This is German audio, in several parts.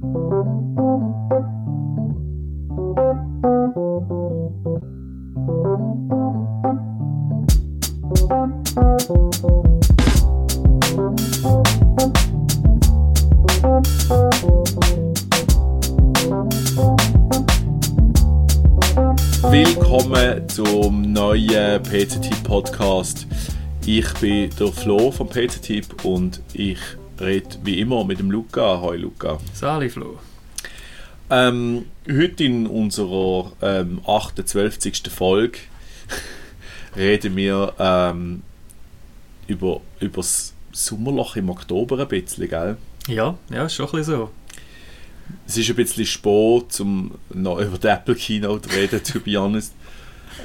Willkommen zum neuen PCTIP Podcast. Ich bin der Flo vom PCTIP und ich rede wie immer mit dem Luca. Hallo Luca. Sali Flo. Ähm, heute in unserer ähm, 28. Folge reden wir ähm, über, über das Sommerloch im Oktober ein bisschen, gell? Ja, ja, ist schon ein bisschen so. Es ist ein bisschen spät, um noch über die Apple Keynote zu reden, to be honest.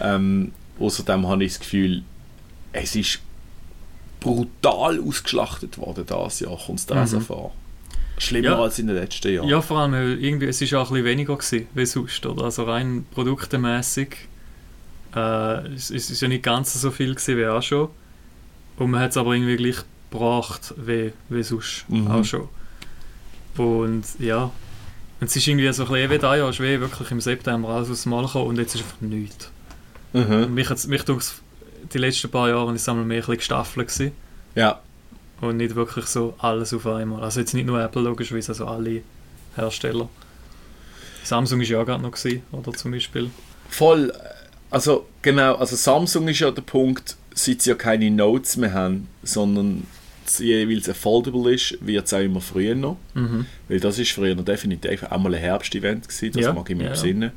Ähm, außerdem habe ich das Gefühl, es ist brutal ausgeschlachtet worden dieses Jahr, kommt es da Mhm. vor. Schlimmer Ja. als in den letzten Jahren. Ja, vor allem, weil irgendwie, es ist auch ein bisschen weniger gewesen, wie sonst, oder? Also rein produktemässig äh, es, es ist ja nicht ganz so viel gewesen wie auch schon. Und man hat es aber irgendwie gleich gebracht wie, wie sonst Mhm. auch schon. Und ja, und es ist irgendwie so ein bisschen wie da Jahr, ist wie wirklich im September alles aus dem Mal gekommen und jetzt ist einfach nichts. Mhm. Mich, mich tut die letzten paar Jahre ist es einmal mehr ein bisschen gestaffelt gewesen. ja. Und nicht wirklich so alles auf einmal. Also jetzt nicht nur Apple logischerweise, also alle Hersteller. Samsung ist ja auch gerade noch gewesen, oder zum Beispiel. Voll. Also genau, also Samsung ist ja der Punkt, seit sie ja keine Notes mehr haben, sondern sie, weil es ein Foldable ist, wird es auch immer früher noch. Mhm. Weil das ist früher noch definitiv auch mal ein Herbst-Event gewesen, das Ja, mag ich mir ja, ja.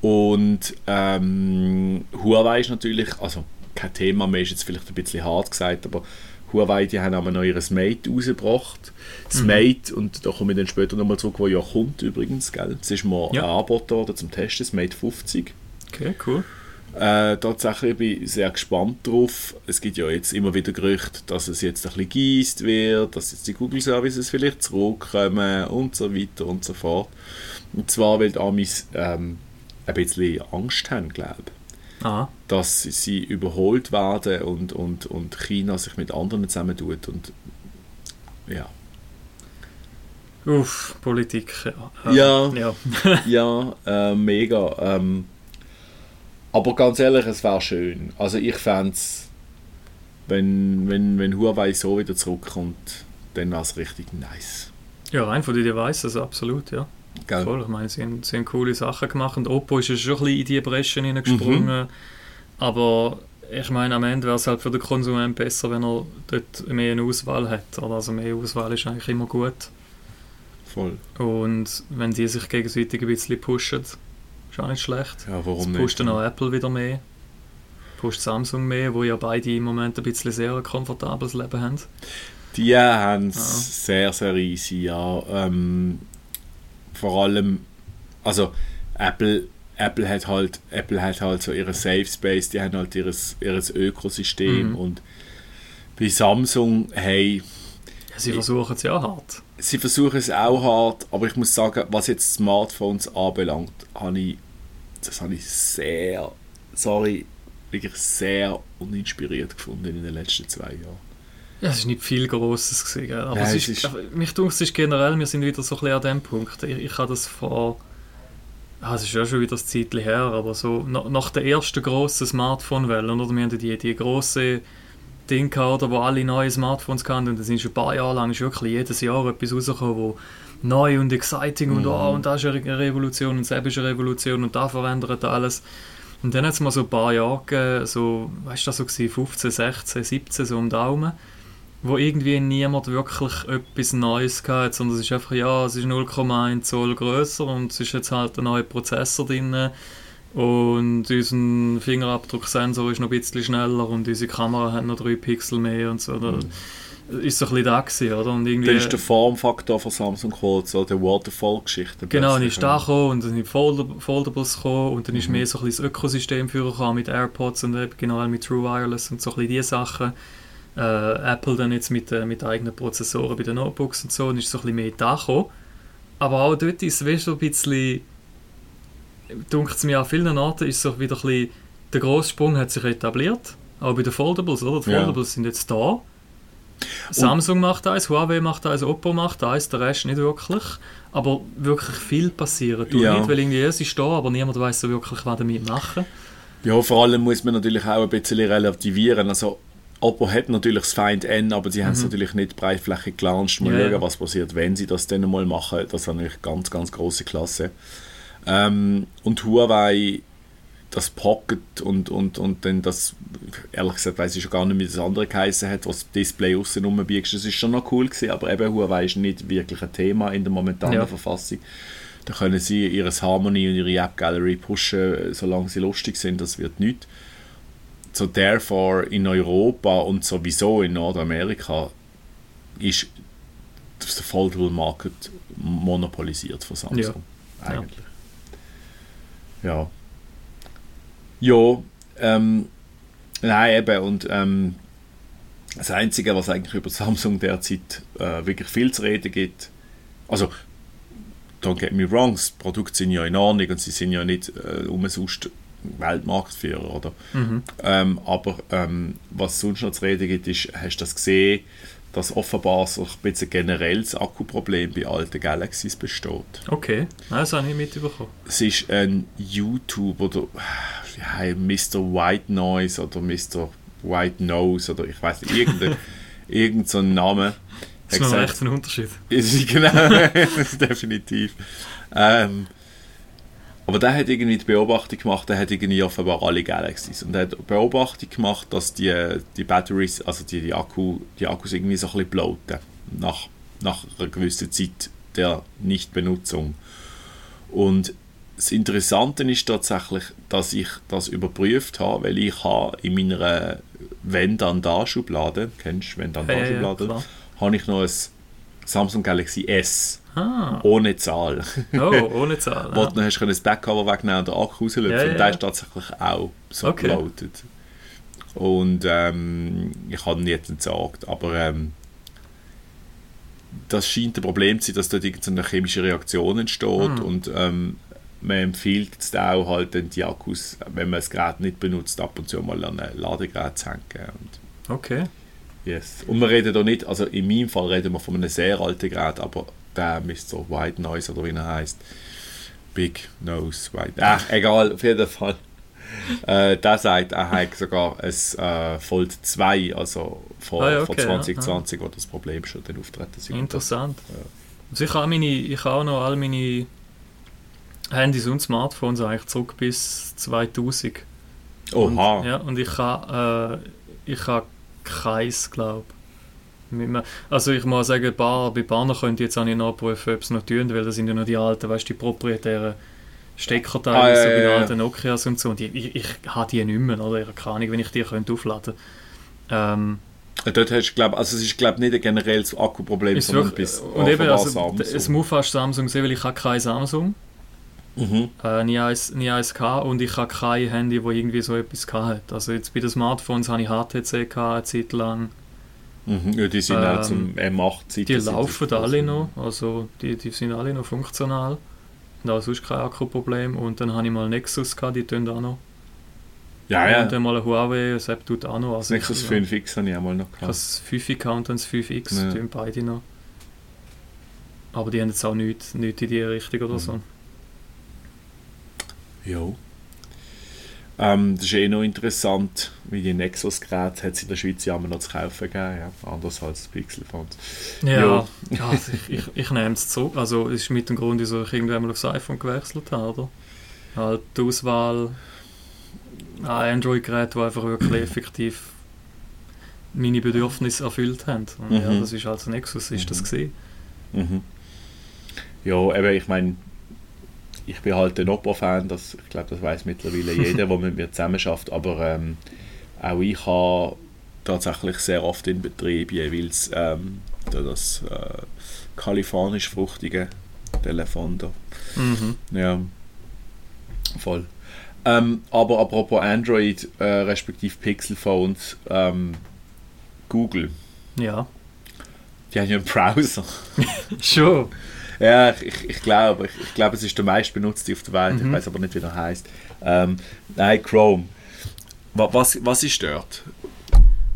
Und ähm, Huawei ist natürlich, also kein Thema mehr, ist jetzt vielleicht ein bisschen hart gesagt, aber Huawei, die haben auch noch ihr Mate rausgebracht. Das Mhm. Mate, und da komme ich dann später nochmal zurück, wo ja kommt übrigens, gell? Das ist mir Ja. angeboten worden zum Testen, das Mate 50. Okay, cool. Äh, tatsächlich bin ich sehr gespannt drauf. Es gibt ja jetzt immer wieder Gerüchte, dass es jetzt ein bisschen geeist wird, dass jetzt die Google Services vielleicht zurückkommen und so weiter und so fort. Und zwar, weil Amis ähm, ein bisschen Angst haben, glaube ich, Aha. dass sie überholt werden und, und, und China sich mit anderen zusammentut. Und ja, Uff, Politik, ja. Ja. ja. ja äh, mega. Ähm, aber ganz ehrlich, es wäre schön. Also ich fände es, wenn, wenn, wenn Huawei so wieder zurückkommt, dann wäre es richtig nice. Ja, rein von den Devices, absolut, ja. Gell? Voll, ich meine, sie haben, sie haben coole Sachen gemacht und Oppo ist ja schon ein bisschen in die Breschen hineingesprungen. Mhm. Aber ich meine, am Ende wäre es halt für den Konsument besser, wenn er dort mehr eine Auswahl hat. Oder? Also mehr Auswahl ist eigentlich immer gut. Voll. Und wenn die sich gegenseitig ein bisschen pushen, ist auch nicht schlecht. Ja, Jetzt warum pusht nicht? dann auch Apple wieder mehr. Pusht Samsung mehr, wo ja beide im Moment ein bisschen sehr ein komfortables Leben haben. Die haben es Ja. sehr, sehr easy, ja. Ähm, vor allem, also Apple, Apple hat halt, Apple hat halt so ihre Safe Space, die haben halt ihres, ihres Ökosystem Mhm. und bei Samsung, hey, sie versuchen es ja hart. sie versuchen es auch hart, aber ich muss sagen, was jetzt Smartphones anbelangt, habe ich, das habe ich sehr, sorry, wirklich sehr uninspiriert gefunden in den letzten zwei Jahren. Ja, es ist nicht viel Grosses gewesen, aber Ja, es es ist, ist- aber mich denkt, es ist generell, wir sind wieder so ein bisschen an dem Punkt. Ich, ich habe das vor, ah, es ist ja schon wieder ein Zeitchen her, aber so nach, nach der ersten grossen Smartphone-Welle, oder? Wir haben die, die grosse Ding gehabt, wo alle neue Smartphones hatten und da sind schon ein paar Jahre lang ist wirklich jedes Jahr etwas rausgekommen, wo neu und exciting und oh, und das ist eine Revolution und das ist eine Revolution und da verändert alles. Und dann hat es mal so ein paar Jahre gegeben, so, weißt du, das so gewesen, 15, 16, 17, so um Daumen, wo irgendwie niemand wirklich etwas Neues hatte, sondern es ist einfach, ja, es ist 0,1 Zoll größer und es ist jetzt halt ein neuer Prozessor drin und unser Fingerabdrucksensor ist noch ein bisschen schneller und unsere Kamera hat noch 3 Pixel mehr und so. Da ist so ein bisschen da gewesen, oder? Und irgendwie, Dann ist der Formfaktor von Samsung gekommen, so der Waterfall-Geschichte. Genau, dann ist da gekommen und dann sind Fold Foldables gekommen und dann ist mehr so ein bisschen das Ökosystem vorgekommen mit AirPods und eben genau mit True Wireless und so ein bisschen diese Sachen. Äh, Apple dann jetzt mit, äh, mit eigenen Prozessoren bei den Notebooks und so und ist so ein bisschen mehr da gekommen. Aber auch dort ist es so ein bisschen, dunkt es mir an vielen Orten, ist so wieder ein bisschen, der grosse Sprung hat sich etabliert, auch bei den Foldables, oder? Die Ja. Foldables sind jetzt da Samsung macht eins, Huawei macht eins, Oppo macht eins, der Rest nicht wirklich. Aber wirklich viel passiert. Du Ja. nicht, weil irgendwie es ist da, aber niemand weiß so wirklich, was damit machen. Ja, vor allem muss man natürlich auch ein bisschen relativieren. Also, Oppo hat natürlich das Find N, aber sie haben es natürlich nicht breitflächig gelauncht. Mal Mhm. Ja, schauen, was passiert, wenn sie das dann mal machen. Das wäre natürlich ganz, ganz große Klasse. Ähm, und Huawei, das Pocket und, und, und dann das, ehrlich gesagt, weiß ich schon gar nicht, wie das andere geheißen hat, was das Display außen rumbiegst. Das ist schon noch cool gewesen, aber eben Huawei ist nicht wirklich ein Thema in der momentanen Ja. Verfassung. Da können sie ihres Harmony und ihre App Gallery pushen, solange sie lustig sind, das wird nicht. So therefore in Europa und sowieso in Nordamerika ist der Foldable Market monopolisiert von Samsung. Ja. Eigentlich. Ja. Ja, ähm, nein, eben, und ähm, das Einzige, was eigentlich über Samsung derzeit äh, wirklich viel zu reden gibt, also don't get me wrong, das Produkt sind ja in Ordnung und sie sind ja nicht äh, umsonst Weltmarktführer, oder? Mhm. Ähm, aber ähm, was sonst noch zu reden gibt, ist, hast du das gesehen, dass offenbar so ein bisschen generell das Akkuproblem bei alten Galaxies besteht. Okay, das habe ich mitbekommen. Es ist ein YouTube oder ja, Mr. White Noise oder Mr. White Nose oder ich weiß nicht, irgendein, irgend so ein Name. Das ist Hat noch gesagt, echt ein Unterschied. ist, genau, definitiv. Ähm, aber der hat irgendwie die Beobachtung gemacht, der hat irgendwie offenbar alle Galaxies und er hat Beobachtung gemacht, dass die, die Batteries, also die, die, Akku, die Akkus irgendwie so ein bisschen bloaten nach, nach einer gewissen Zeit der Nichtbenutzung. Und das Interessante ist tatsächlich, dass ich das überprüft habe, weil ich habe in meiner Wenn-Dann-Da-Schublade, kennst du Ja, ja, Wenn-Dann-Da-Schublade, klar. habe ich noch ein Samsung Galaxy S Ah, ohne Zahl. oh, ohne Zahl. Wo du dann hast du das Backcover wegnehmen und den Akku rauslöpfen. Ja, ja, und der ist tatsächlich auch so Okay. geloadet. Und ähm, ich habe ihn jetzt entsorgt. Aber ähm, das scheint ein Problem zu sein, dass dort irgendeine chemische Reaktion entsteht. Hm. Und ähm, man empfiehlt es auch halt dann die Akkus, wenn man das Gerät nicht benutzt, ab und zu mal an ein Ladegerät zu hängen. Okay. Yes. Und wir reden da nicht, also in meinem Fall reden wir von einem sehr alten Gerät, aber der Mr. White Noise oder wie er heißt. Big Nose White. Ach, egal, auf jeden Fall. Äh, der sagt, er hat sogar ein äh, Fold 2, also von, Ah ja, von okay, ja, 2020, wo das Problem schon dann auftreten ist. Interessant. Also ich habe meine, ich habe noch all meine Handys und Smartphones eigentlich zurück bis 2000. Oha. Und, ja, und ich habe äh, ich habe keins, glaube Also ich muss sagen, paar, bei Bahnen könnte ich jetzt auch nicht nachprüfen, ob es noch tun, weil das sind ja noch die alten, weißt du, die proprietären Steckerteile, Ah, ja, so bei den alten Nokias und so. Und ich, ich, ich habe die nicht mehr, oder? Ich habe keine Ahnung, wenn ich die könnte aufladen ähm, Äh, Dort hast du, glaub, also es ist glaube nicht ein generelles Akkuproblem, ist sondern wirklich, bis und eben, also, Samsung. es muss fast Samsung sein, weil ich habe kein Samsung. Mhm. äh, nie eins, nie eins gehabt und ich habe kein Handy, wo irgendwie so etwas hat. Also jetzt bei den Smartphones habe ich HTC gehabt, eine Zeit lang. Mhm. Ja, die sind Ähm, auch zum M8-Zeit. Die laufen alle noch, also die, die sind alle noch funktional. Und auch sonst kein Akkuproblem. Und dann habe ich mal Nexus gehabt, die tun auch noch. Ja, ja. Und dann mal ein Huawei, das App tut auch noch. Das Also Nexus ich, 5X habe ich auch mal noch gehabt. das 5 gehabt und dann das 5X, Ja. tun beide noch. Aber die haben jetzt auch nichts, nichts in die Richtung oder Mhm. so. Ja. Ähm, das ist eh noch interessant, wie die Nexus-Geräte hat es in der Schweiz ja immer noch zu kaufen gegeben, ja. anders als Pixel-Phones. Ja, Ja. ja also ich, ich, ich nehme es zurück. Also es ist mit dem Grund, wieso ich irgendwann mal aufs iPhone gewechselt habe, oder? Halt die Auswahl an Android-Geräten, die einfach wirklich effektiv meine Bedürfnisse erfüllt haben. Und ja, Mhm. das ist als Nexus ist das Mhm. gesehen. Mhm. Ja, eben, ich meine, ich bin halt ein Oppo-Fan, das, ich glaube, das weiß mittlerweile jeder, der mit mir zusammen schafft, aber ähm, auch ich habe tatsächlich sehr oft in Betrieb jeweils ähm, da das äh, kalifornisch fruchtige Telefon da. Mhm. Ja, voll. Ähm, aber apropos Android, äh, respektive Pixel-Phones, ähm, Google, Ja. die haben ja einen Browser. Schon. Ja, ich, ich, ich glaube, ich, ich glaube, es ist der meistbenutzte auf der Welt. Ich Mhm. weiß aber nicht, wie er heißt. Ähm, nein, Chrome. Wa- Was, was ist dort?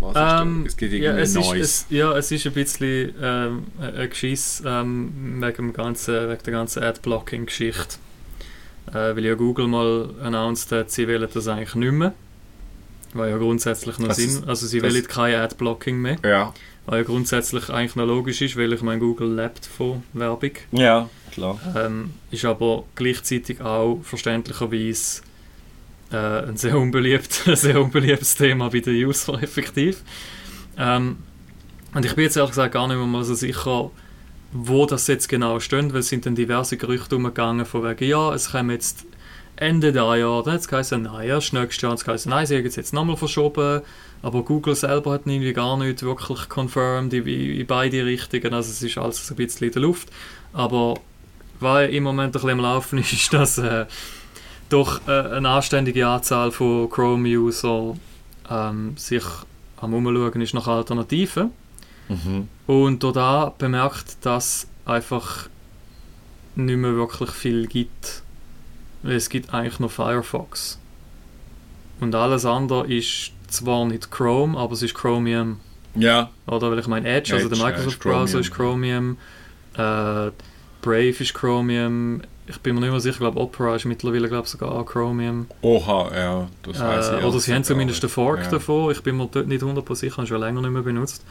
Was Ähm, ist da? Es gibt ja, irgendwie es ist, neues. es, ja, es ist ein bisschen ähm, ein Geschiss ähm, wegen, dem ganzen, wegen der ganzen Adblocking-Geschichte. Äh, weil ja Google mal announced hat, sie wollen das eigentlich nicht mehr. Weil ja grundsätzlich noch Sinn, also sie wollen kein Adblocking mehr. ja. Was ja grundsätzlich eigentlich noch logisch ist, weil ich meine, Google lebt von Werbung. ja, klar. Ähm, ist aber gleichzeitig auch verständlicherweise äh, ein, sehr unbeliebt, sehr unbeliebtes Thema bei den User effektiv. Ähm, und ich bin jetzt ehrlich gesagt gar nicht mehr mal so sicher, wo das jetzt genau steht, weil es sind dann diverse Gerüchte umgegangen von wegen, ja, es kommen jetzt Ende der Jahr, dann hat es geheißen, nein, erst nächstes Jahr, es geheißen, nein, sie haben es jetzt nochmal verschoben, aber Google selber hat irgendwie gar nicht wirklich confirmed in, in beide Richtungen, also es ist alles so ein bisschen in der Luft, aber was im Moment ein bisschen am Laufen ist, ist, dass äh, doch äh, eine anständige Anzahl von Chrome-User ähm, sich am Umschauen ist nach Alternativen Mhm. und da bemerkt, dass einfach nicht mehr wirklich viel gibt. Es gibt eigentlich nur Firefox. Und alles andere ist zwar nicht Chrome, aber es ist Chromium. Ja, Oder weil ich meine Edge, also der Edge, Microsoft ist Browser ist Chromium. Äh, Brave ist Chromium. Ich bin mir nicht mehr sicher, ich glaube Opera ist mittlerweile glaube sogar auch Chromium. oha, ja, das weiß ich. Äh, oder sie haben zumindest einen Fork ja. davon. Ich bin mir dort nicht 100% sicher, habe schon länger nicht mehr benutzt.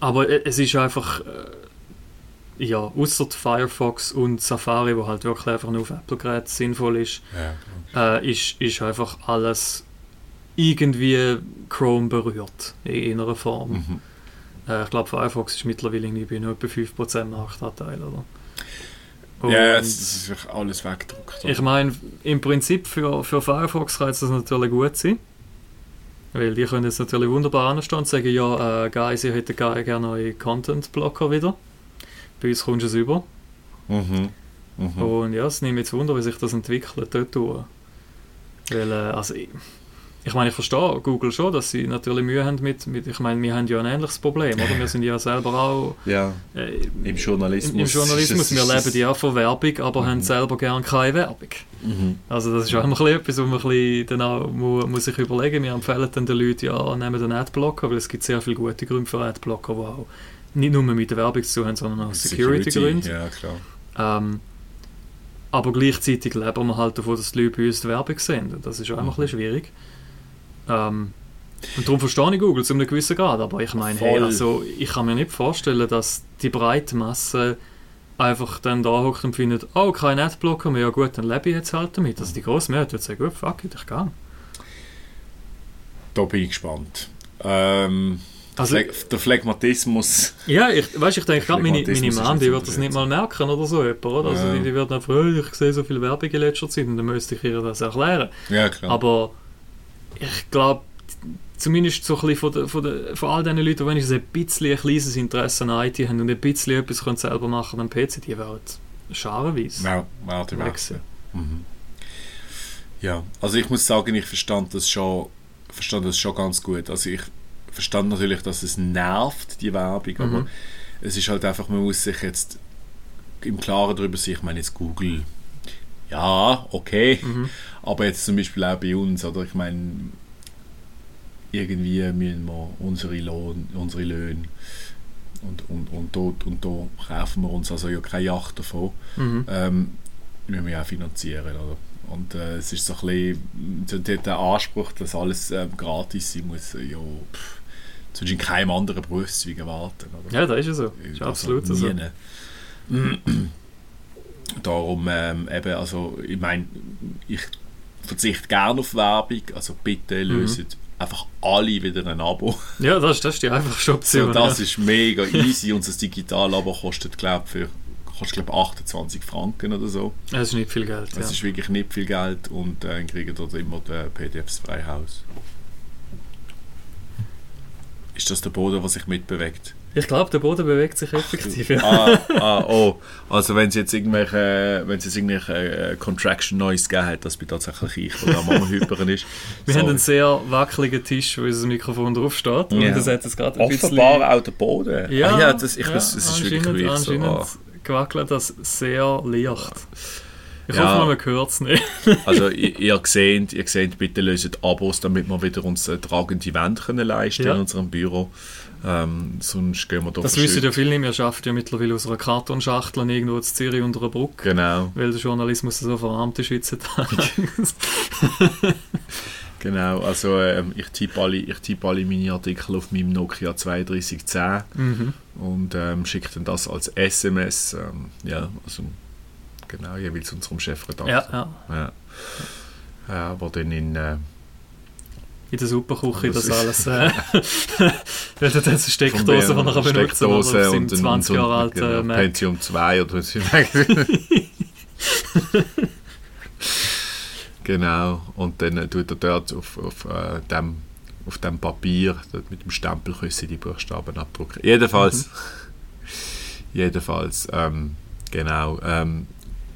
Aber e- es ist einfach, äh, ja, außer Firefox und Safari, wo halt wirklich einfach nur auf Apple-Geräten sinnvoll ist, Ja, äh, ist, ist einfach alles irgendwie Chrome berührt in einer Form. mhm. Äh, ich glaube, Firefox ist mittlerweile irgendwie bei nur etwa 5% Marktanteil, oder? ja, Und- es es ist alles weggedruckt. ich meine, im Prinzip für, für Firefox kann das natürlich gut sein. Weil die können jetzt natürlich wunderbar anstehen und sagen, ja, äh, Guys, ihr hättet ge- gerne neue Content-Blocker wieder. Bei uns kommst du es über. mhm. Mhm. Und ja, es nimmt jetzt Wunder, wie sich das entwickelt dort. Weil, äh, also ich, ich meine, ich verstehe Google schon, dass sie natürlich Mühe haben mit, mit ich meine, wir haben ja ein ähnliches Problem, oder? Wir sind ja selber auch Ja, äh, im Journalismus. im, im Journalismus, wir leben ja von Werbung, aber Mhm. haben selber gerne keine Werbung. Mhm. Also das ist auch ein bisschen etwas, wo man ein bisschen dann auch mu muss sich überlegen Wir empfehlen dann den Leuten, ja, nehmen den Adblocker, weil es gibt sehr viele gute Gründe für Adblocker, die auch nicht nur mit der Werbung zu haben, sondern auch Security-Gründe. Ja, klar. Ähm, aber gleichzeitig leben wir halt davon, dass die Leute bei uns die Werbung sehen. Das ist auch immer ein bisschen schwierig. Ähm, und darum verstehe ich Google zu einem gewissen Grad. Aber ich meine, hey, also, ich kann mir nicht vorstellen, dass die breite Masse einfach dann da hockt und findet, oh, kein Adblocker mehr, ja gut, dann lebe ich jetzt halt damit. Also die grosse Mehrheit wird sagen, gut, fuck it, ich gehe. Da bin ich gespannt. Ähm, Also- der Phlegmatismus. Ja, ich, weißt, ich denke gerade, meine, meine Mom, die wird das nicht mal merken oder so, jemand, oder? Also Ja. die, die wird einfach, oh, ich sehe so viel Werbung in letzter Zeit und dann müsste ich ihr das erklären. Ja, klar. Aber ich glaube, zumindest so ein bisschen von, der, von, der, von all diesen Leuten, die wenigstens ein bisschen ein kleines Interesse an IT haben und ein bisschen etwas können selber machen am PC, die werden scharenweise ja, warte. wechseln. Mhm. Ja, also ich muss sagen, ich verstand das schon, verstand das schon ganz gut. Also ich verstand natürlich, dass es nervt, die Werbung, aber Mhm. es ist halt einfach, man muss sich jetzt im Klaren darüber sein, ich meine jetzt Google, ja, okay, Mhm. Aber jetzt zum Beispiel auch bei uns, oder ich meine, irgendwie müssen wir unsere, Lohn, unsere Löhne und, und, und, dort, und da kaufen wir uns also ja keine Yacht davon Mhm. ähm, müssen wir ja auch finanzieren. Oder? Und äh, es ist so ein bisschen der Anspruch, dass alles ähm, gratis sein muss, äh, ja, pff, sonst in keinem anderen Berufszweig erwarten. Oder? Ja, das ist ja so. Das ist absolut so. nie. Darum ähm, eben, also ich meine, ich verzichte gerne auf Werbung, also bitte Mhm. löset einfach alle wieder ein Abo. Ja, das, das ist die einfachste So, Option. das ja. ist mega easy und das Digital-Abo kostet, glaube für kostet, glaub, 28 Franken oder so. Das ist nicht viel Geld. Das Ja. ist wirklich nicht viel Geld und äh, kriegen dort immer die PDFs frei Haus. Ist das der Boden, der sich mitbewegt? Ich glaube, der Boden bewegt sich effektiv. Ja. ah, ah, oh. Also wenn es jetzt irgendwelche, wenn es jetzt irgendwelche äh, Contraction Noise gegeben hat, das bin tatsächlich ich, der am Hyperen ist. Wir So. haben einen sehr wackeligen Tisch, wo unser Mikrofon draufsteht. Und Ja. das hat jetzt gerade ein bisschen... Offenbar auch der Boden. Ja, ah, ja das, ich, ja, das, es ist wirklich anscheinend- wirklich so. anscheinend ah. gewackelt das sehr leicht. Ich Ja. hoffe, man hört es nicht. Also ihr, ihr, seht, ihr seht, bitte löset Abos, damit wir wieder uns äh, tragende Wände können leisten Ja. in unserem Büro. Ähm, sonst gehen wir da Das wissen ja viele nicht mehr. Wir arbeiten ja mittlerweile aus einer Kartonschachtel irgendwo in Zürich unter einer Brücke. Genau, Weil der Journalismus so verarmt ist heutzutage. genau. Also ähm, ich tippe alle, ich tippe alle meine Artikel auf meinem Nokia 3210 mhm. und ähm, schicke dann das als SMS. Ähm, ja, also genau, jeweils unserem Chefredakteur. Ja, ja. Ja. Ja, wo dann in äh, In der Superküche Das das, ist- alles. Äh, hat es eine Steckdose, die nachher benutzt, aber auf Steckdose seinem und, 20 Jahre und, alten genau. Pentium 2 oder was Genau, und dann äh, tut er dort auf, auf, äh, dem, auf dem Papier dort mit dem Stempelküsse die Buchstaben abdrucken. Jedenfalls, Mhm. jedenfalls, ähm, genau. Ähm,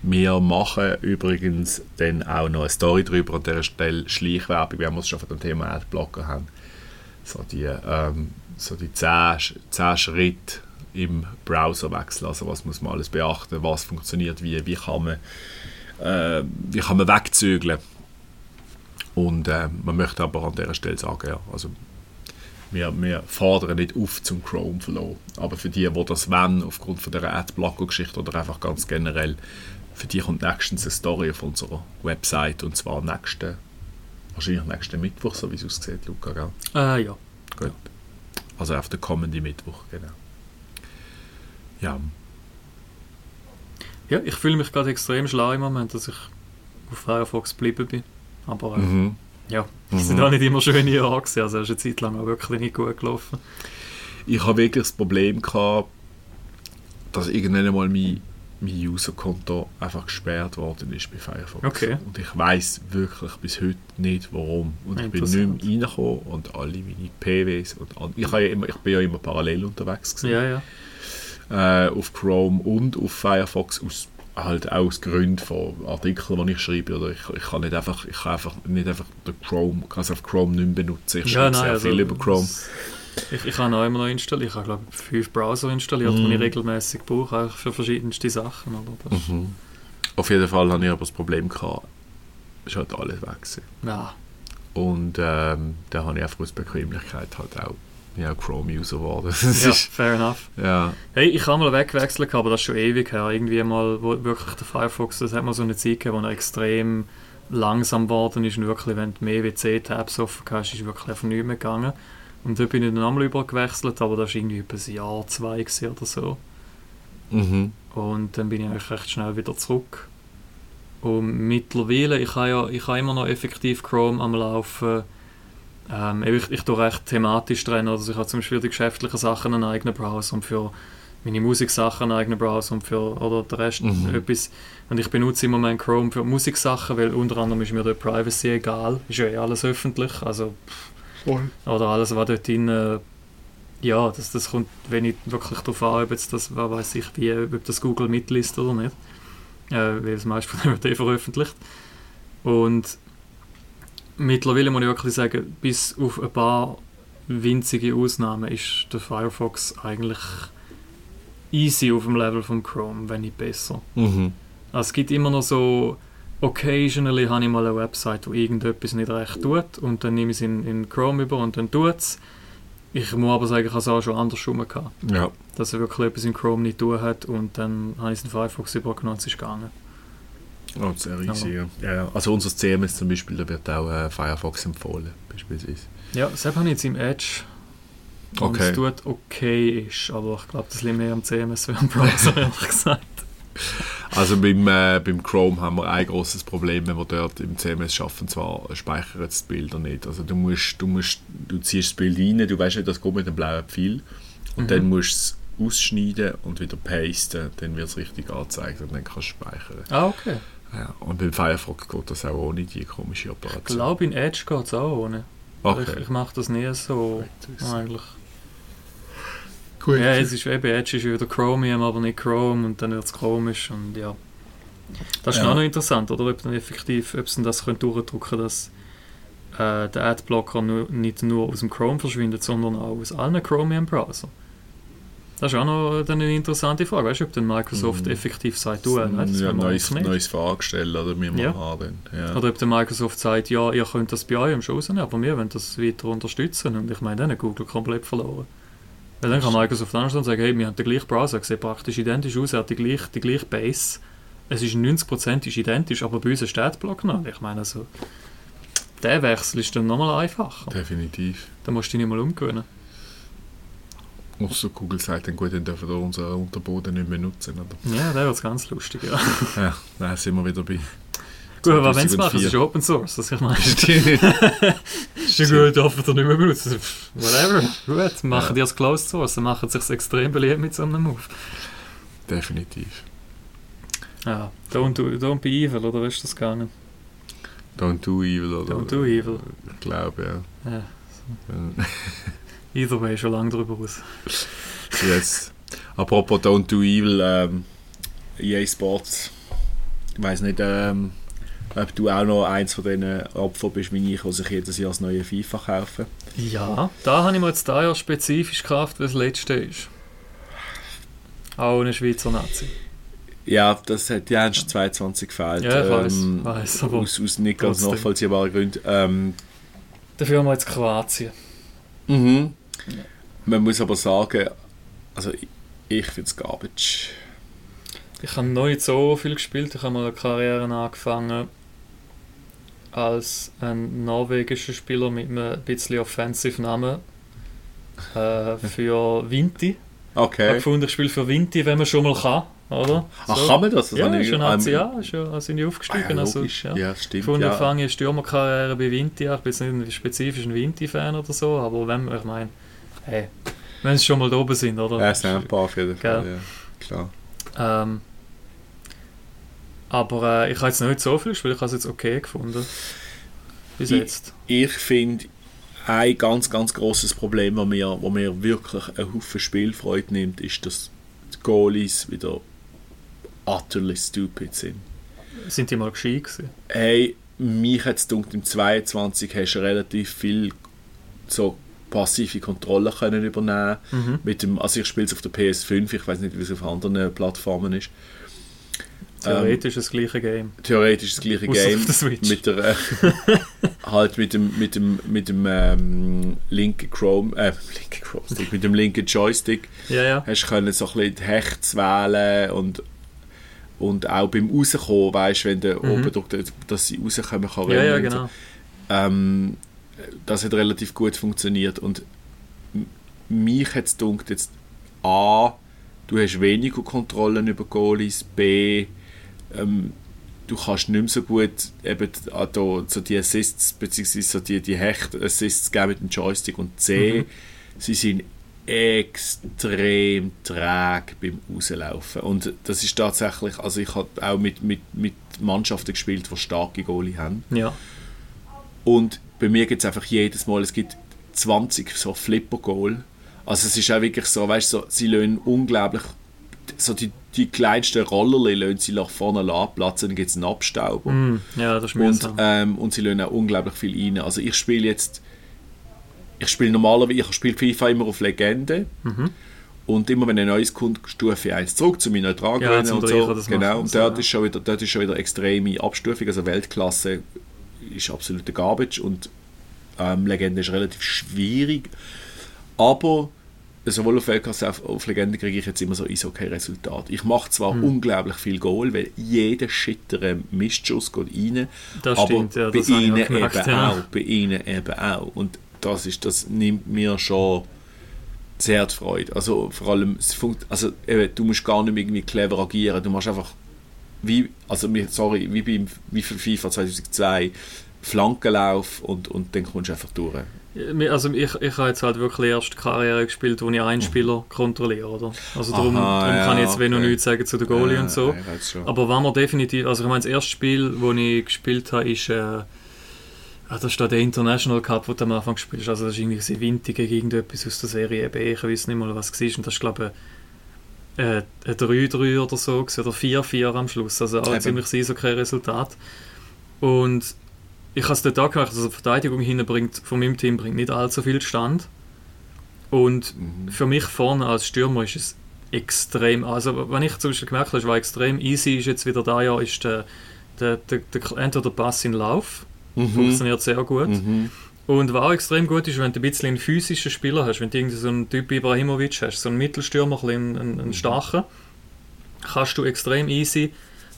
wir machen übrigens dann auch noch eine Story drüber an dieser Stelle Schleichwerbung, wir es schon von dem Thema Adblocker haben. So die, ähm, so die 10, Sch- 10 Schritte im Browser wechseln. Also was muss man alles beachten, was funktioniert wie, wie kann man äh, wie kann man wegzügeln. Und äh, man möchte aber an dieser Stelle sagen, ja, also wir, wir fordern nicht auf zum Chrome verloren. Aber für die, die das wollen, aufgrund von dieser Adblocker-Geschichte oder einfach ganz generell, für die kommt nächstens eine Story auf unserer Website und zwar nächsten, wahrscheinlich nächsten Mittwoch, so wie es aussieht, Luca, gell? Äh, ja. Gut. Also auf den kommenden Mittwoch, genau. Ja, ja, ich fühle mich gerade extrem schlau im Moment, dass ich auf Firefox geblieben bin. Aber äh, mhm. ja, es sind Mhm. auch nicht immer schöne Jahre gewesen. Also es ist eine Zeit lang auch wirklich nicht gut gelaufen. Ich habe wirklich das Problem gehabt, dass irgendwann einmal mein, mein Userkonto einfach gesperrt worden ist bei Firefox. Okay. Und ich weiß wirklich bis heute nicht, warum. Und ich bin nicht mehr reingekommen und alle meine PWs und an, ich, ja immer, ich bin ja immer parallel unterwegs gewesen, Ja, ja. äh, auf Chrome und auf Firefox aus halt auch aus Gründen von Artikeln, die ich schreibe oder ich, ich kann nicht einfach ich kann einfach nicht einfach den Chrome kann es auf Chrome nicht mehr benutzen ich schreibe sehr viel über Chrome Ich, ich habe auch immer noch installiert. Ich habe, glaube ich, fünf Browser installiert, Mhm. die ich regelmäßig brauche, auch für verschiedenste Sachen. Aber Mhm. Auf jeden Fall hatte ich aber das Problem, gehabt, es halt alles weg. Gewesen. ja, Und ähm, da habe ich einfach aus Bequemlichkeit halt auch, auch Chrome-User geworden. Ja, fair enough. ja. Hey, ich habe mal weggewechselt, aber das ist schon ewig her. Irgendwie mal, wo wirklich der Firefox, das hat mal so eine Zeit gegeben, wo er extrem langsam geworden ist und wirklich, wenn du mehr wie 10 Tabs offen hast, ist wirklich einfach nicht mehr gegangen. Und da bin ich dann einmal übergewechselt, aber das war irgendwie über ein Jahr, zwei oder so. Mhm. Und dann bin ich eigentlich recht schnell wieder zurück. Und mittlerweile, ich habe ja ich habe immer noch effektiv Chrome am Laufen. Ähm, ich, ich tue recht thematisch trennen. Also ich habe zum Beispiel für die geschäftlichen Sachen einen eigenen Browser und für meine Musiksachen einen eigenen Browser und für oder der Rest Mhm. etwas. Und ich benutze im Moment Chrome für Musiksachen, weil unter anderem ist mir dort Privacy egal. Ist ja eh alles öffentlich. Also oder alles, was dort drin, äh, ja, das, das kommt, wenn ich wirklich darauf an, ob jetzt das, was weiß ich, wie, ob das Google mitliest oder nicht. Äh, weil das meiste von dem wird eh veröffentlicht. Und mittlerweile muss ich wirklich sagen, bis auf ein paar winzige Ausnahmen ist der Firefox eigentlich easy auf dem Level vom Chrome, wenn nicht besser. Mhm. Also es gibt immer noch so, occasionally habe ich mal eine Website, wo irgendetwas nicht recht tut und dann nehme ich es in, in Chrome über und dann tut es. Ich muss aber sagen, ich habe es auch schon andersrum gehabt, Ja. dass er wirklich etwas in Chrome nicht tun hat und dann habe ich es in Firefox übergenommen und es ist gegangen. Oh, sehr easy, ja. ja. ja. Also unser CMS zum Beispiel, da wird auch äh, Firefox empfohlen, beispielsweise. Ja, das habe ich jetzt im Edge, wo Okay. es tut okay ist, aber ich glaube, das liegt mehr am CMS wie am Browser, ehrlich gesagt. Also beim, äh, beim Chrome haben wir ein großes Problem, wenn wir dort im CMS schaffen, zwar speichern es die Bilder nicht. Also du musst, du musst, du ziehst das Bild rein, du weißt nicht, das kommt mit dem blauen Pfeil und Mhm. dann musst du es ausschneiden und wieder pasten, dann wird es richtig angezeigt und dann kannst du speichern. Ah, okay. Ja, und beim Firefox geht das auch ohne die komische Ich Operation. glaube, in Edge geht es auch ohne. Okay. Ich, ich mache das nie so eigentlich. Gut. Ja, es ist eben, Edge ist wieder Chromium, aber nicht Chrome und dann wird es komisch und ja. Das ist Ja. auch noch interessant, oder? Ob dann effektiv, ob sie das können durchdrücken dass äh, der Adblocker nur, nicht nur aus dem Chrome verschwindet, sondern auch aus allen Chromium-Browser. Das ist auch noch dann eine interessante Frage. Weißt du, ob dann Microsoft Mhm. effektiv sagt, du, äh, nein, das ja, neues, nicht. neues Fragestellen oder wir Ja. haben. Ja. Oder ob der Microsoft sagt, ja, ihr könnt das bei eurem schon rausnehmen, aber wir wollen das weiter unterstützen. Und ich meine, dann hat Google komplett verloren. Weil dann kann Microsoft auch schon sagen, hey, wir haben den gleichen Browser, sieht praktisch identisch aus, er hat die gleiche, die gleiche Base. Es ist 90% ist identisch, aber bei uns ein Städtblock noch. Ich meine, also, der Wechsel ist dann nochmal einfacher. Definitiv. Da musst du dich nicht mal umgewöhnen. Außer Google sagt dann gut, dann dürfen wir unseren Unterboden nicht mehr nutzen. Oder? Ja, der wird ganz lustig, ja. Ja, dann sind wir wieder bei. Gut, aber wenn sie machen, es 2004. ist Open Source. Also ich meine, Stimmt. ist ja gut, dürfen ihr nicht mehr benutzen. Whatever. Gut, machen Ja. die als Closed Source, dann machen sie sich extrem beliebt mit so einem Move. Definitiv. Ja, don't, do, don't be evil, oder ist das gar nicht? Don't do evil. Oder? Don't do evil. Ich glaube, ja. Ja, Äh, either way, schon lange drüber aus. Jetzt. Apropos Don't do evil, ähm, EA Sports. Ich weiß nicht, ähm, ob du auch noch eins von diesen Opfern bist wie ich, die sich jedes Jahr das neue FIFA kaufen. Ja, da habe ich mir jetzt da ja spezifisch gekauft, weil das letzte ist. Auch eine Schweizer Nazi. Ja, das hat die erst 22 gefällt. Ja, ich ähm, weiss, aber aus, aus nicht ganz nachvollziehbaren Gründen. Ähm, Dafür haben wir jetzt Kroatien. mhm. Man muss aber sagen, also ich, ich finde es garbage. Ich habe noch nicht so viel gespielt. Ich habe mal eine Karriere angefangen als ein norwegischer Spieler mit einem bisschen offensive Namen äh, für Vinti. Ich habe Okay. gefunden, ich spiele für Vinti, wenn man schon mal kann, oder? Ach, kann man das? das ja, ich- schon ähm, HCA, ist ja, sind die aufgestiegen. Ah, ja, also, ja. ja. stimmt. Gefunden, ja. ich fange eine Stürmerkarriere bei Vinti an. Ich bin jetzt nicht ein spezifisch ein Vinti-Fan oder so, aber wenn ich meine, hey, wenn sie schon mal da oben sind, oder? Ja, Sampa auf jeden Fall, ja. Klar. Ähm, aber äh, ich habe jetzt noch nicht so viel gespielt, ich habe es jetzt okay gefunden. Bis Ich- jetzt. Ich finde, ein ganz, ganz großes Problem, das mir, wo mir wirklich einen Haufen Spielfreude nimmt, ist, dass die Goalies wieder utterly stupid sind. Sind die mal gescheit gewesen? Hey, mich hat es gedacht, im 22 hast du relativ viel so passive Kontrolle können übernehmen Mhm. mit dem, also ich spiele es auf der PS5, ich weiß nicht, wie es auf anderen Plattformen ist. Theoretisch das gleiche Game. Theoretisch das gleiche Ausser Game der Switch. mit der äh, halt mit dem mit dem mit dem ähm, linken Chrome äh, linken Chrome Stick mit dem linken Joystick Ja, ja. hast du können so ein bisschen die Hechts wählen und und auch beim rauskommen, weißt, wenn du Mhm. oben drückst, dass sie rauskommen kann. Ja, ja, so. genau. Ähm, das hat relativ gut funktioniert und mich hat es gedacht, jetzt A, du hast weniger Kontrollen über Goalies, B, ähm, du kannst nicht mehr so gut eben da, so die Assists, beziehungsweise so die, die Hecht-Assists geben mit dem Joystick und C, Mhm. sie sind extrem träge beim Rauslaufen und das ist tatsächlich, also ich habe auch mit, mit, mit Mannschaften gespielt, die starke Goalie haben Ja. und bei mir gibt es einfach jedes Mal, es gibt 20 so Flipper-Goal. Also es ist auch wirklich so, weißt du, so, sie lassen unglaublich, so die, die kleinsten Rollerli lassen sie nach vorne abplatzen, dann gibt es einen Abstauber. Mm, ja, das ist Und, ähm, und sie lassen auch unglaublich viel rein. Also ich spiele jetzt, ich spiele normalerweise, ich spiele FIFA immer auf Legende. Mhm. Und immer wenn ein neues kommt, Stufe 1 zurück zu meiner Ja, Traggröße zum und so. das Genau, und dort, ja. ist schon wieder, dort ist schon wieder extreme Abstufung, also Weltklasse ist absolute Garbage und ähm, Legende ist relativ schwierig. Aber sowohl auf Weltklasse als auch auf Legende kriege ich jetzt immer so Eishockey-Resultat. Ich mache zwar Hm. unglaublich viel Goal, weil jeder schittere Mistschuss geht rein, Das aber stimmt, ja, bei ihnen eben ja. auch, bei ihnen eben auch. Und das ist, das nimmt mir schon sehr die Freude. Also vor allem, es funkt, also eben, du musst gar nicht mehr irgendwie clever agieren, du machst einfach wie, also sorry, wie beim wie für FIFA 2002 Flankenlauf und, und dann kommst du einfach durch. Also ich, ich habe jetzt halt wirklich erst Karriere gespielt, wo ich einen Spieler kontrolliere, oder? Also darum, Aha, darum kann ich ja, jetzt wenig okay. nichts sagen zu der Goalie Ja, und so. Aber wenn man definitiv, also ich meine, das erste Spiel, das ich gespielt habe, ist, äh, ah, das ist da der International Cup, den du am Anfang gespielt hast. Also das ist irgendwie Winti gegen irgendetwas aus der Serie B, ich weiß nicht mal, was es war. Und das ist, glaube ich, äh, ein 3-3 oder so, oder 4-4 am Schluss. Also auch Eben. ziemlich okay Resultat. Und ich habe es dort gemacht, also die Verteidigung hinten bringt, von meinem Team bringt nicht allzu viel Stand. Und Mhm. für mich vorne als Stürmer ist es extrem, also wenn ich zum Beispiel gemerkt habe, es war extrem easy, ist jetzt wieder da ja, ist der, der, der, der entweder der Pass in Lauf, Mhm. funktioniert sehr gut. Mhm. Und was auch extrem gut ist, wenn du ein bisschen einen physischen Spieler hast, wenn du irgendwie so einen Typ Ibrahimovic hast, so einen Mittelstürmer, ein bisschen einen, einen starken, kannst du extrem easy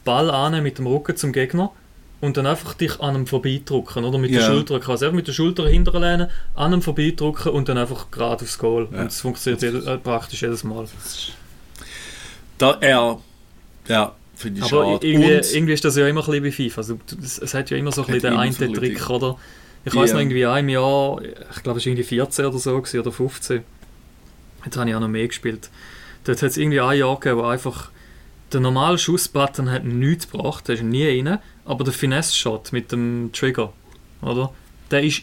Ball annehmen mit dem Rücken zum Gegner und dann einfach dich an ihm vorbeidrücken, oder? Mit Ja. der Schulter. Kannst einfach mit der Schulter hinterlehnen, an ihm vorbeidrücken und dann einfach gerade aufs Goal. Ja. Und das funktioniert jede, äh, praktisch jedes Mal. Da, er, ja, finde ich Aber schade. irgendwie, Und- irgendwie ist das ja immer ein bisschen wie FIFA. Also, es, hat ja immer so ein bisschen den einen so Trick, oder? Ich weiß Ja. noch irgendwie einem Jahr, ich glaube es war irgendwie 14 oder so gewesen, oder 15. Jetzt habe ich auch noch mehr gespielt. Dort hat es irgendwie ein Jahr gegeben, wo einfach der normale Schussbutton hat nichts gebracht, der ist nie rein, aber der Finesse-Shot mit dem Trigger, oder? Der ist,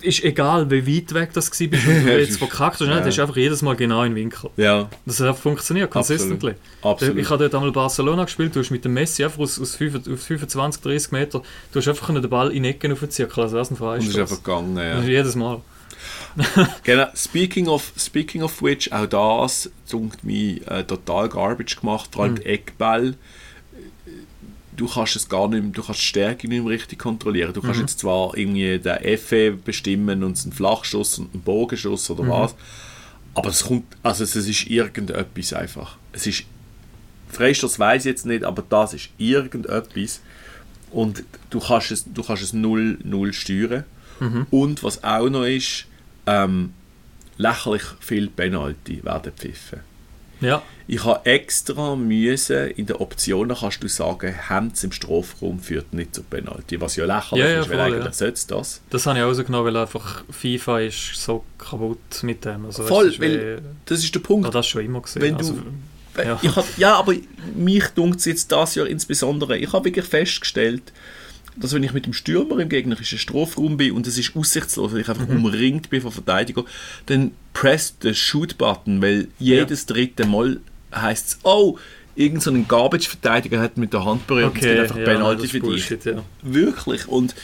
ist egal, wie weit weg das war, bist und du jetzt verkackt hast, nicht, Ja. der ist einfach jedes Mal genau in den Winkel. ja, Das hat funktioniert, consistently. absolut. Ich habe dort einmal Barcelona gespielt, du hast mit dem Messi einfach aus, aus, 5, aus 25, 30 Meter, du hast einfach den Ball in die Ecken aufzirkeln, also das ist ein und es ist Freistoß. einfach gegangen, ja. Das ist Jedes Mal. Genau, speaking of, speaking of which, auch das dunkt mich äh, total garbage gemacht, vor allem Mhm. Eckball. Du kannst es gar nicht mehr, du kannst die Stärke nicht mehr richtig kontrollieren. Du kannst Mhm. jetzt zwar irgendwie den FE bestimmen und einen Flachschuss und einen Bogenschuss oder Mhm. was, aber es kommt, also es ist irgendetwas einfach. Es ist, Freistoß weiß ich jetzt nicht, aber das ist irgendetwas und du kannst es, du kannst es null, null steuern. Mhm. Und was auch noch ist, ähm, lächerlich viel Penalty werden pfiffen. Ja, Ich habe extra müssen, in den Optionen kannst du sagen, Hemd im Strafraum führt nicht zu Penalty, was ja lächerlich Ja, ja, ist, weil voll, eigentlich ja. sollte das. das habe ich auch rausgenommen, weil einfach FIFA ist so kaputt mit dem. Also, Voll, ist weil- Das ist der Punkt. ja, das schon immer gesehen. Wenn du- also, Ja. Hab, ja, aber mich dunkt es jetzt das Jahr insbesondere. Ich habe wirklich festgestellt, dass wenn ich mit dem Stürmer im gegnerischen Strafraum bin und es ist aussichtslos, weil ich einfach Mhm. umringt bin von Verteidiger, dann presst den Shoot-Button, weil jedes dritte Mal heißt es, oh, irgendein so ein Garbage-Verteidiger hat mit der Hand berührt und es gibt okay, einfach ja, Penalty für ist dich. Bullshit, ja. Wirklich. Und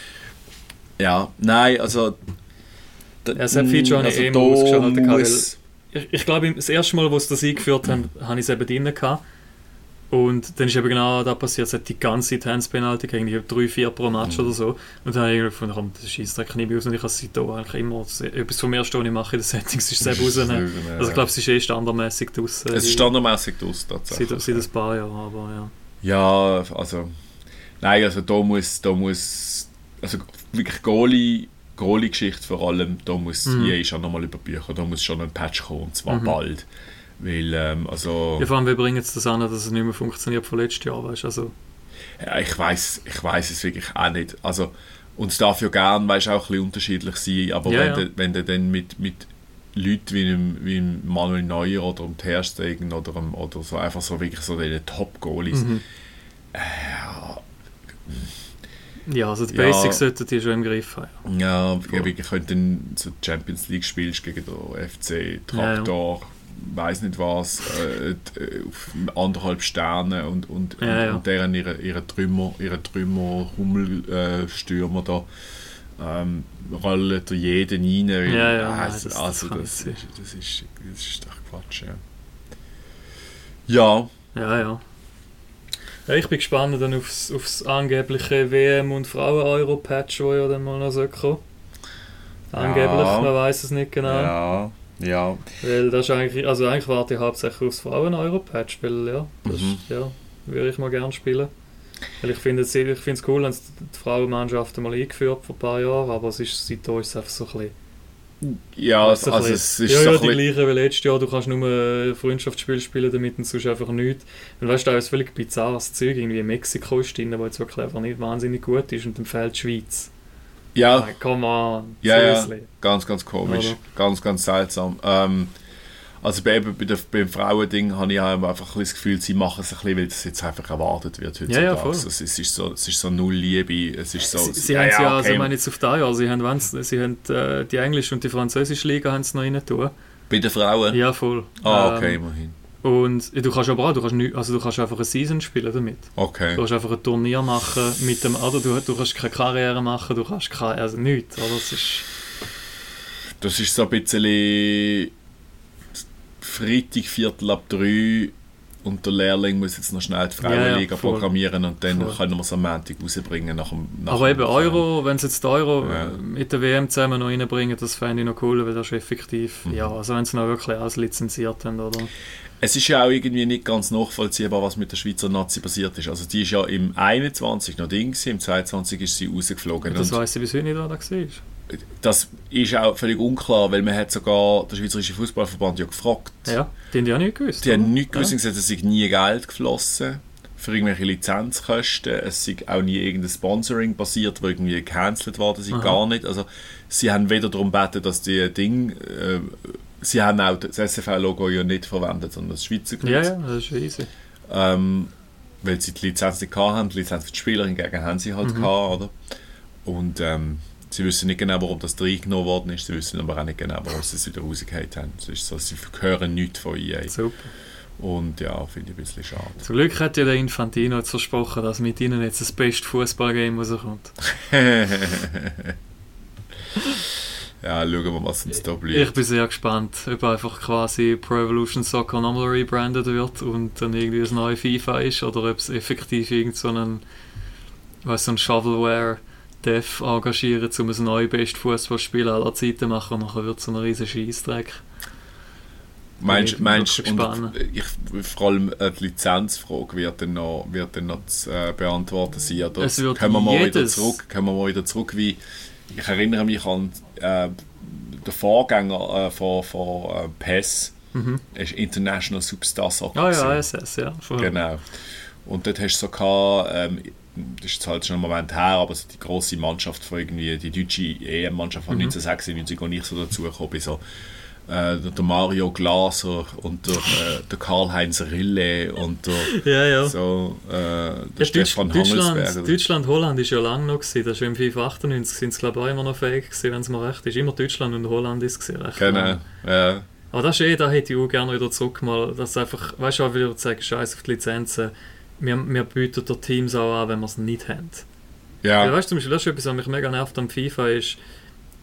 ja, nein, also. Ja, das Feature habe ich eh immer da ausgeschaltet, gehabt, muss- Ich, ich glaube, das erste Mal, wo sie das eingeführt haben, habe ich es eben drin gehabt. Und dann ist eben genau das passiert. Es hat die ganze Zeit Hands-Penalty gegeben, ich drei, vier pro Match Mhm. oder so. Und dann habe ich irgendwie gefunden, komm, das Scheissdreck nehme ich aus. Und ich habe seitdem eigentlich immer etwas vom ersten, was ich mache in den Settings, ist selber rausnehmen. Also ich glaube, es ist eh standardmäßig draussen. es ist standardmäßig Seit, tatsächlich. seit ein paar Jahren, aber ja. Ja, also. Nein, also da muss, da muss. Also wirklich Goalie, Goalie-Geschichte vor allem, da muss Mhm. EA schon nochmal über Bücher, da muss schon ein Patch kommen, und zwar Mhm. bald. Weil, ähm, also. Ja, vor allem, wir bringen jetzt das an, dass es nicht mehr funktioniert von letztes Jahr, weißt du, also... Ja, ich weiß ich weiß es wirklich auch nicht. Also, und es darf ja gern weißt, auch ein bisschen unterschiedlich sein, aber Ja, wenn, ja. Du, wenn du dann mit, mit Leuten wie einem, wie einem Manuel Neuer oder dem Terstegen oder, einem- oder so einfach so wirklich so den Top-Goalies, Mhm. ja, Ja, also die Ja. Basics sollten die schon im Griff haben. Ja, ja wenn du dann so Champions League spielst gegen den FC Ja, Traktor, weiß nicht was, äh, äh, auf anderthalb Sterne und, und, Ja, und, ja. und deren ihre, ihre Trümmer, ihre Trümmer Hummelstürmer da ähm, rollen da jeden rein. weil- Ja, ja, nein, also, das- das also das, nicht ist, das, ist, das ist doch Quatsch, ja. Ja, Ja, ja. ja ich bin gespannt dann aufs, aufs angebliche WM- und Frauen-Euro-Patch, wo ja dann mal noch so kommen. Angeblich, Ja. man weiß es nicht genau. ja, ja. Weil das ist eigentlich, also eigentlich warte ich hauptsächlich aufs Frauen-Euro-Patch, weil ja, das Mhm. ja, würde ich mal gerne spielen. Weil ich finde es ich es cool, haben sie die Frauenmannschaft mal eingeführt vor ein paar Jahren, aber es ist, seitdem ist es einfach so ein bisschen Ja, also, ein es ist ja, so ja, die gleiche wie letztes Jahr. Du kannst nur Freundschaftsspiele spielen damit und sonst einfach nichts. Und weißt du, da ist völlig bizarres Zeug. Irgendwie Mexiko ist drin, wo jetzt wirklich einfach nicht wahnsinnig gut ist und dann fehlt die Schweiz. Ja, Like, come on, Ja, ja. seriously. Ganz, ganz komisch. Oder? Ganz, ganz seltsam. Ähm, also bei, bei der, beim Frauending habe ich einfach ein das Gefühl, sie machen es ein bisschen, weil das jetzt einfach erwartet wird Ja, ja, heutzutage. voll. es, es, ist so, es ist so null Liebe, es ist so... Sie, sie haben es ja, also okay. ich meine jetzt auf da Jahr, sie haben, sie haben äh, die englische und die französische Liga haben es noch rein tun. Bei den Frauen? Ja, voll. Ah, okay, Ähm, immerhin. Und du kannst aber auch, du kannst, nicht, also du kannst einfach eine Season spielen damit. Okay. Du kannst einfach ein Turnier machen mit dem, oder du, du kannst keine Karriere machen, du kannst keine, also nichts, oder? Das ist... Das ist so ein bisschen Freitag, Viertel ab drei und der Lehrling muss jetzt noch schnell die Ja, ja, Frauenliga voll. programmieren und dann Voll. können wir es am Montag rausbringen. Nach dem, nach Aber eben Euro, wenn sie jetzt Euro Ja. mit der WM zusammen noch reinbringen, das fände ich noch cool, weil das ist effektiv, Mhm. ja, also wenn sie noch wirklich auslizenziert haben, oder? Es ist ja auch irgendwie nicht ganz nachvollziehbar, was mit der Schweizer Nazi passiert ist. Also die ist ja im 21 noch Ding, gewesen, im 22 ist sie rausgeflogen. Das Und weiss ich bis heute nicht, wer das war. das ist auch völlig unklar, weil man hat sogar der Schweizerische Fußballverband ja gefragt. Ja, die haben die auch nicht gewusst. Die haben oder? nichts gewusst, ja. es sei nie Geld geflossen für irgendwelche Lizenzkosten. Es sei auch nie irgendein Sponsoring passiert, wo irgendwie gecancelt worden Aha. gar nicht. Also sie haben weder darum gebeten, dass die Ding... Äh, sie haben auch das SFL-Logo ja nicht verwendet, sondern das Schweizer Kreuz. Ja, ja, das ist easy. Ähm, weil sie die Lizenz nicht hatten. Die Lizenz für die Spieler hingegen haben sie halt Mhm. gehabt, oder? Und ähm, sie wissen nicht genau, warum das reingenommen worden ist. Sie wissen aber auch nicht genau, warum sie es wieder rausgehauen haben. Es ist so, sie hören nichts von EA. Super. Und ja, finde ich ein bisschen schade. Zum Glück hat ja der Infantino jetzt versprochen, dass mit ihnen jetzt das beste Fußballgame rauskommt. ja, schauen wir mal, was uns da Ich bleibt. bin sehr gespannt, ob einfach quasi Pro Evolution Soccer nochmal rebranded wird und dann irgendwie das neue FIFA ist oder ob es effektiv irgend so einen, weißt, so ein Shovelware Dev engagieren, um ein neues best Fußballspiel aller Zeiten zu machen und nachher wird es so ein riesen Scheissdreck. Meinst ich wirklich und ich, vor allem die Lizenzfrage wird dann noch, wird dann noch zu äh, beantworten sein. Oder Es wird können wir mal wieder zurück, können wir mal wieder zurück, wie ich erinnere mich an äh, den Vorgänger äh, von, von äh, PES, Mhm. ist International Superstar Soccer. Ah ja. SS, ja. Voll. Genau. Und dort hast du so gehabt, ähm, das ist jetzt halt schon einen Moment her, aber so die grosse Mannschaft von irgendwie, die deutsche EM-Mannschaft von Mhm. 1996, wo ich so dazugekommen bin, so äh, der Mario Glaser und der, äh, der Karl-Heinz Rille und der, Ja, ja. so, äh, der Ja, Deutsch, Stefan Deutschland, Hangelsberger. Deutschland, Holland ist ja lange noch gewesen. Das ja im FIFA 98 sind es glaube ich auch immer noch fähig gewesen, wenn es mir recht ist. Immer Deutschland und Holland ist es recht Genau, ja. Aber das ist eh, da hätte ich auch gerne wieder zurück mal, dass einfach, weißt du, auch wieder sagen, scheiß auf die Lizenzen. Wir, wir bieten der Teams auch an, wenn wir es nicht haben. Ja. Ja, weißt du, zum Beispiel, das ist etwas, was mich mega nervt am FIFA ist,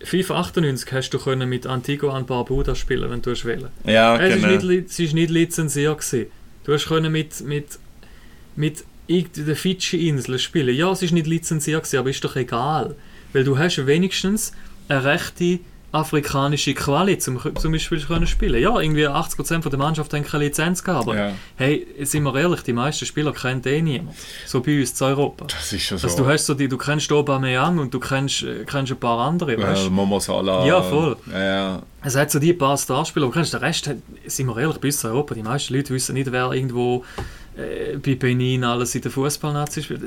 FIFA 98 hast du können mit Antigua und Barbuda spielen, wenn du es wählen. ja Es ist genau. nicht, li- es ist nicht lizenziert gewesen. Du hast können mit, mit, mit irgendeinen Fidschi-Inseln spielen. Ja, es ist nicht lizenziert gewesen, aber ist doch egal. Weil du hast wenigstens eine rechte afrikanische Quali zum, zum Beispiel können spielen. Ja, irgendwie 80% von der Mannschaft haben keine Lizenz gehabt, aber ja, hey, sind wir ehrlich, die meisten Spieler kennt eh niemand. So bei uns in Europa. das ist schon so. Also du hast so die, du kennst Aubameyang und du kennst, äh, kennst ein paar andere, weißt äh, Momo Salah. Ja, voll. Ja, es hat so die paar Starspieler, aber kennst du, der Rest, sind wir ehrlich, bei uns in Europa, die meisten Leute wissen nicht, wer irgendwo äh, bei Benin alles in der Fußballnazi spielt.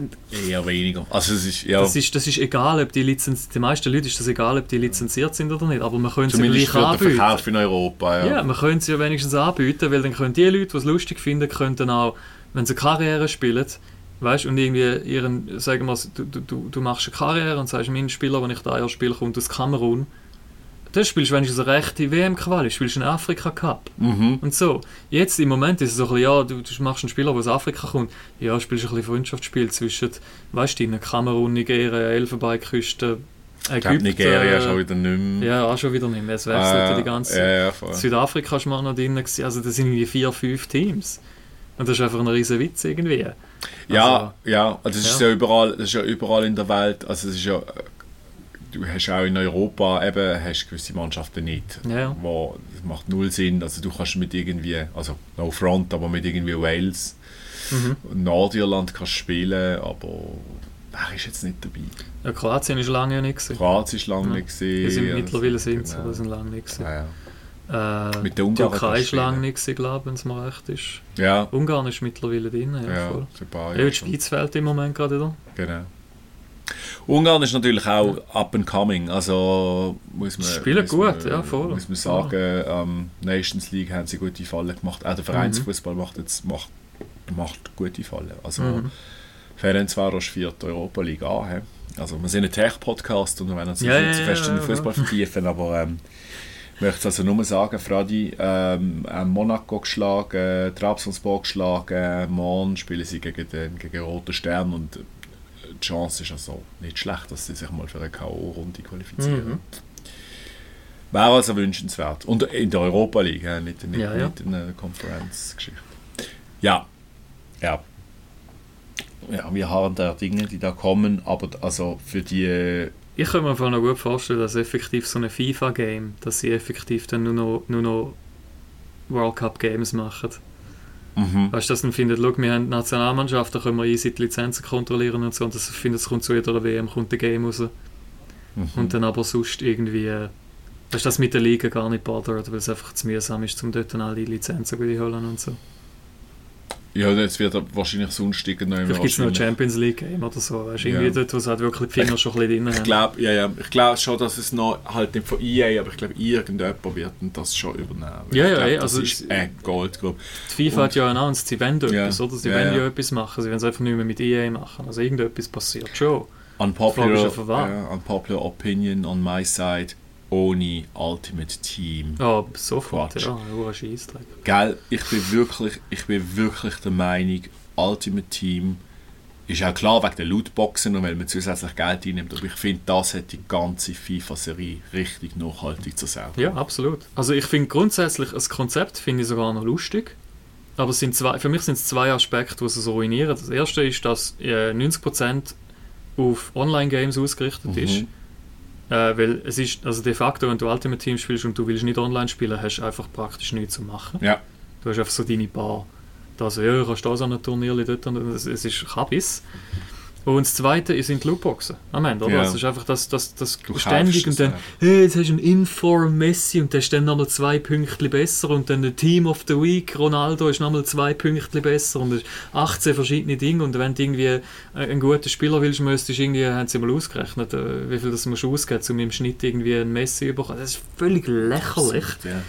Eher weniger. Also es ist, ja, Das, ist, das ist egal, ob die Lizenz, die meisten Leute ist das egal, ob die lizenziert sind oder nicht, aber können sie zumindest gleich für den anbieten. Verkauf in Europa. Ja. Ja, wir können sie ja wenigstens anbieten, weil dann können die Leute, die es lustig finden, können dann auch, wenn sie eine Karriere spielen, weißt und irgendwie ihren, sagen wir, du, du- du, machst eine Karriere und sagst, mein Spieler, den ich da Jahr spiele, kommt aus Kamerun, dann spielst du wenigstens eine rechte WM-Quali, spielst einen Afrika-Cup. Mhm. Und so, jetzt im Moment ist es so ein bisschen, ja, du, du machst einen Spieler, der aus Afrika kommt, ja, spielst ein bisschen Freundschaftsspiel zwischen, weißt du, Kamerun, Nigeria, Elfenbeinküste, Ich glaube, Ägypten. Nigeria schon wieder nicht mehr. Ja, auch schon wieder nicht mehr, es wechselt ja Ah, die ganze. Ja, ja. Südafrika war noch drin, gewesen. also das sind irgendwie vier, fünf Teams. Und das ist einfach ein riesen Witz irgendwie. Ja, ja, also das ist ja. ja überall, das ist ja überall in der Welt, also es ist ja, äh, du hast auch in Europa eben, hast gewisse Mannschaften nicht, Ja. wo, das macht null Sinn, also du kannst mit irgendwie, also no front, aber mit irgendwie Wales, Mhm. Nordirland kannst spielen, aber wer ist jetzt nicht dabei? Ja, Kroatien ist lange ja nicht gewesen. Kroatien ist lange Ja. nicht gesehen. Die sind mittlerweile sind sie, genau. aber sind lange nicht gewesen. ja, ja. Äh, Mit den Ungarn Türkei ist du lange nicht gewesen, glaube wenn es mir recht ist. ja, Ungarn ist mittlerweile drin, ja, ja, voll. Ja, die. Schweiz fehlt im Moment gerade wieder. Genau. Ungarn ist natürlich auch up and coming, also muss man, spielen muss gut, man, ja, voll. muss man sagen, ähm, Nations League haben sie gute Fallen gemacht, auch der Vereinsfußball macht jetzt macht, macht gute Fallen, also Mhm. Ferencvaros führt Europa League an, he? also wir sind ein Tech-Podcast und wir werden uns Ja, nicht ja, zu fest ja, in den ja, Fußball vertiefen, aber ähm, ich möchte also nur sagen, Fradi, ähm, äh, Monaco geschlagen, Trabzonspor geschlagen, morgen spielen sie gegen den gegen Roten Stern und äh, die Chance ist also nicht schlecht, dass sie sich mal für eine K.O.-Runde qualifizieren. Mhm. Wäre also wünschenswert. Und in der Europa League, nicht, nicht, Ja, ja. nicht in der Conference-Geschichte. Ja, ja. Ja, wir haben da Dinge, die da kommen, aber also für die Ich kann mir noch gut vorstellen, dass effektiv so ein FIFA-Game, dass sie effektiv dann nur noch, nur noch World Cup Games machen. Mhm. Weißt du, dass man findet, schau, wir haben die Nationalmannschaft, da können wir easy die Lizenzen kontrollieren und so, und das findet, es kommt zu jeder WM kommt ein Game raus. Mhm. Und dann aber sonst irgendwie, äh, weißt du, das mit der Liga gar nicht bothert, weil es einfach zu mühsam ist, um dort alle Lizenzen zu holen und so. Ja, jetzt wird er wahrscheinlich sonst irgendwann Vielleicht gibt es noch Champions League Game oder so, weißt irgendwie Ja. dort, wo es halt wirklich die Finger schon ein bisschen drin Ich haben. glaube ja, ja, ich glaub schon, dass es noch halt nicht von EA, aber ich glaube, irgendjemand wird das schon übernehmen. Ja, ich ja, glaub, das also ist es- ein Goldgrube. Die FIFA hat ja announced, sie wollen Ja. etwas, oder? Sie Ja, wollen ja ja. etwas machen, sie wollen es einfach nicht mehr mit EA machen. Also irgendetwas passiert schon. Unpopular, ja ja, unpopular opinion on my side, ohne Ultimate Team. Ja, sofort, Quatsch. ja, nur Scheissdreck. Gell, ich bin wirklich, ich bin wirklich der Meinung, Ultimate Team ist auch klar wegen der Lootboxen und weil man zusätzlich Geld einnimmt, aber ich finde, das hat die ganze FIFA-Serie richtig nachhaltig zersägt. Ja, absolut. Also ich finde grundsätzlich, das Konzept finde ich sogar noch lustig. Aber es sind zwei, für mich sind es zwei Aspekte, die es so ruinieren. Das erste ist, dass äh, 90% auf Online-Games ausgerichtet ist. Äh, weil es ist, also de facto, wenn du Ultimate Team spielst und du willst nicht online spielen, hast du einfach praktisch nichts zu machen. Ja, Du hast einfach so deine Bar. Da so, ja, kannst du da so ein Turnier dort und es, es ist Kabis. Und das zweite sind die Lootboxen am Ende, oder? Ja. Es ist einfach das, das, das Du ständig und dann, hey, jetzt hast du einen Inform Messi und der ist dann nochmal zwei Pünktchen besser und dann der Team of the Week Ronaldo ist nochmal zwei Pünktchen besser und es ist 18 verschiedene Dinge und wenn du irgendwie äh, einen guten Spieler willst, müsstest du irgendwie, haben sie mal ausgerechnet, äh, wie viel das musst du ausgeben, um im Schnitt irgendwie einen Messi zu bekommen. Das ist völlig lächerlich. ja.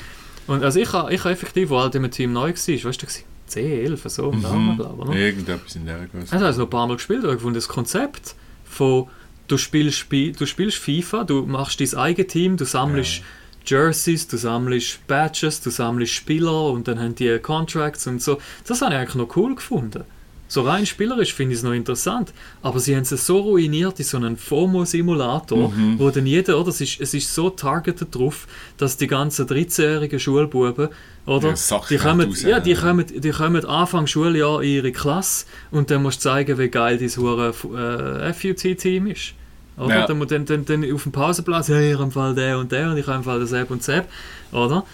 Und also ich habe ich ha effektiv, wo Ultimate Team neu war, weißt du, da war 10, 11, so im Namen, Mhm. glaube ich. Irgendetwas in der Größe. Also, also noch ein paar Mal gespielt, aber ich gefunden, das Konzept von du spielst, Spi- du spielst FIFA, du machst dein eigenes Team, du sammelst Jerseys, du sammelst Badges, du sammelst Spieler und dann haben die Contracts und so. Das habe ich eigentlich noch cool gefunden. So rein spielerisch finde ich es noch interessant, aber sie haben es so ruiniert in so einem FOMO-Simulator, Mhm. wo dann jeder, oder, es ist, es ist so targeted drauf, dass die ganzen 13-jährigen Schulbuben, oder, Ja, die kommen, raus, ja, die kommen, die kommen Anfang Schuljahr in ihre Klasse und dann musst du zeigen, wie geil dein äh, FUT-Team ist. Oder? Ja. Dann, dann, dann, dann auf dem Pausenplatz, hey, ich habe Fall der und der und ich habe Fall der Sepp und Sepp, oder?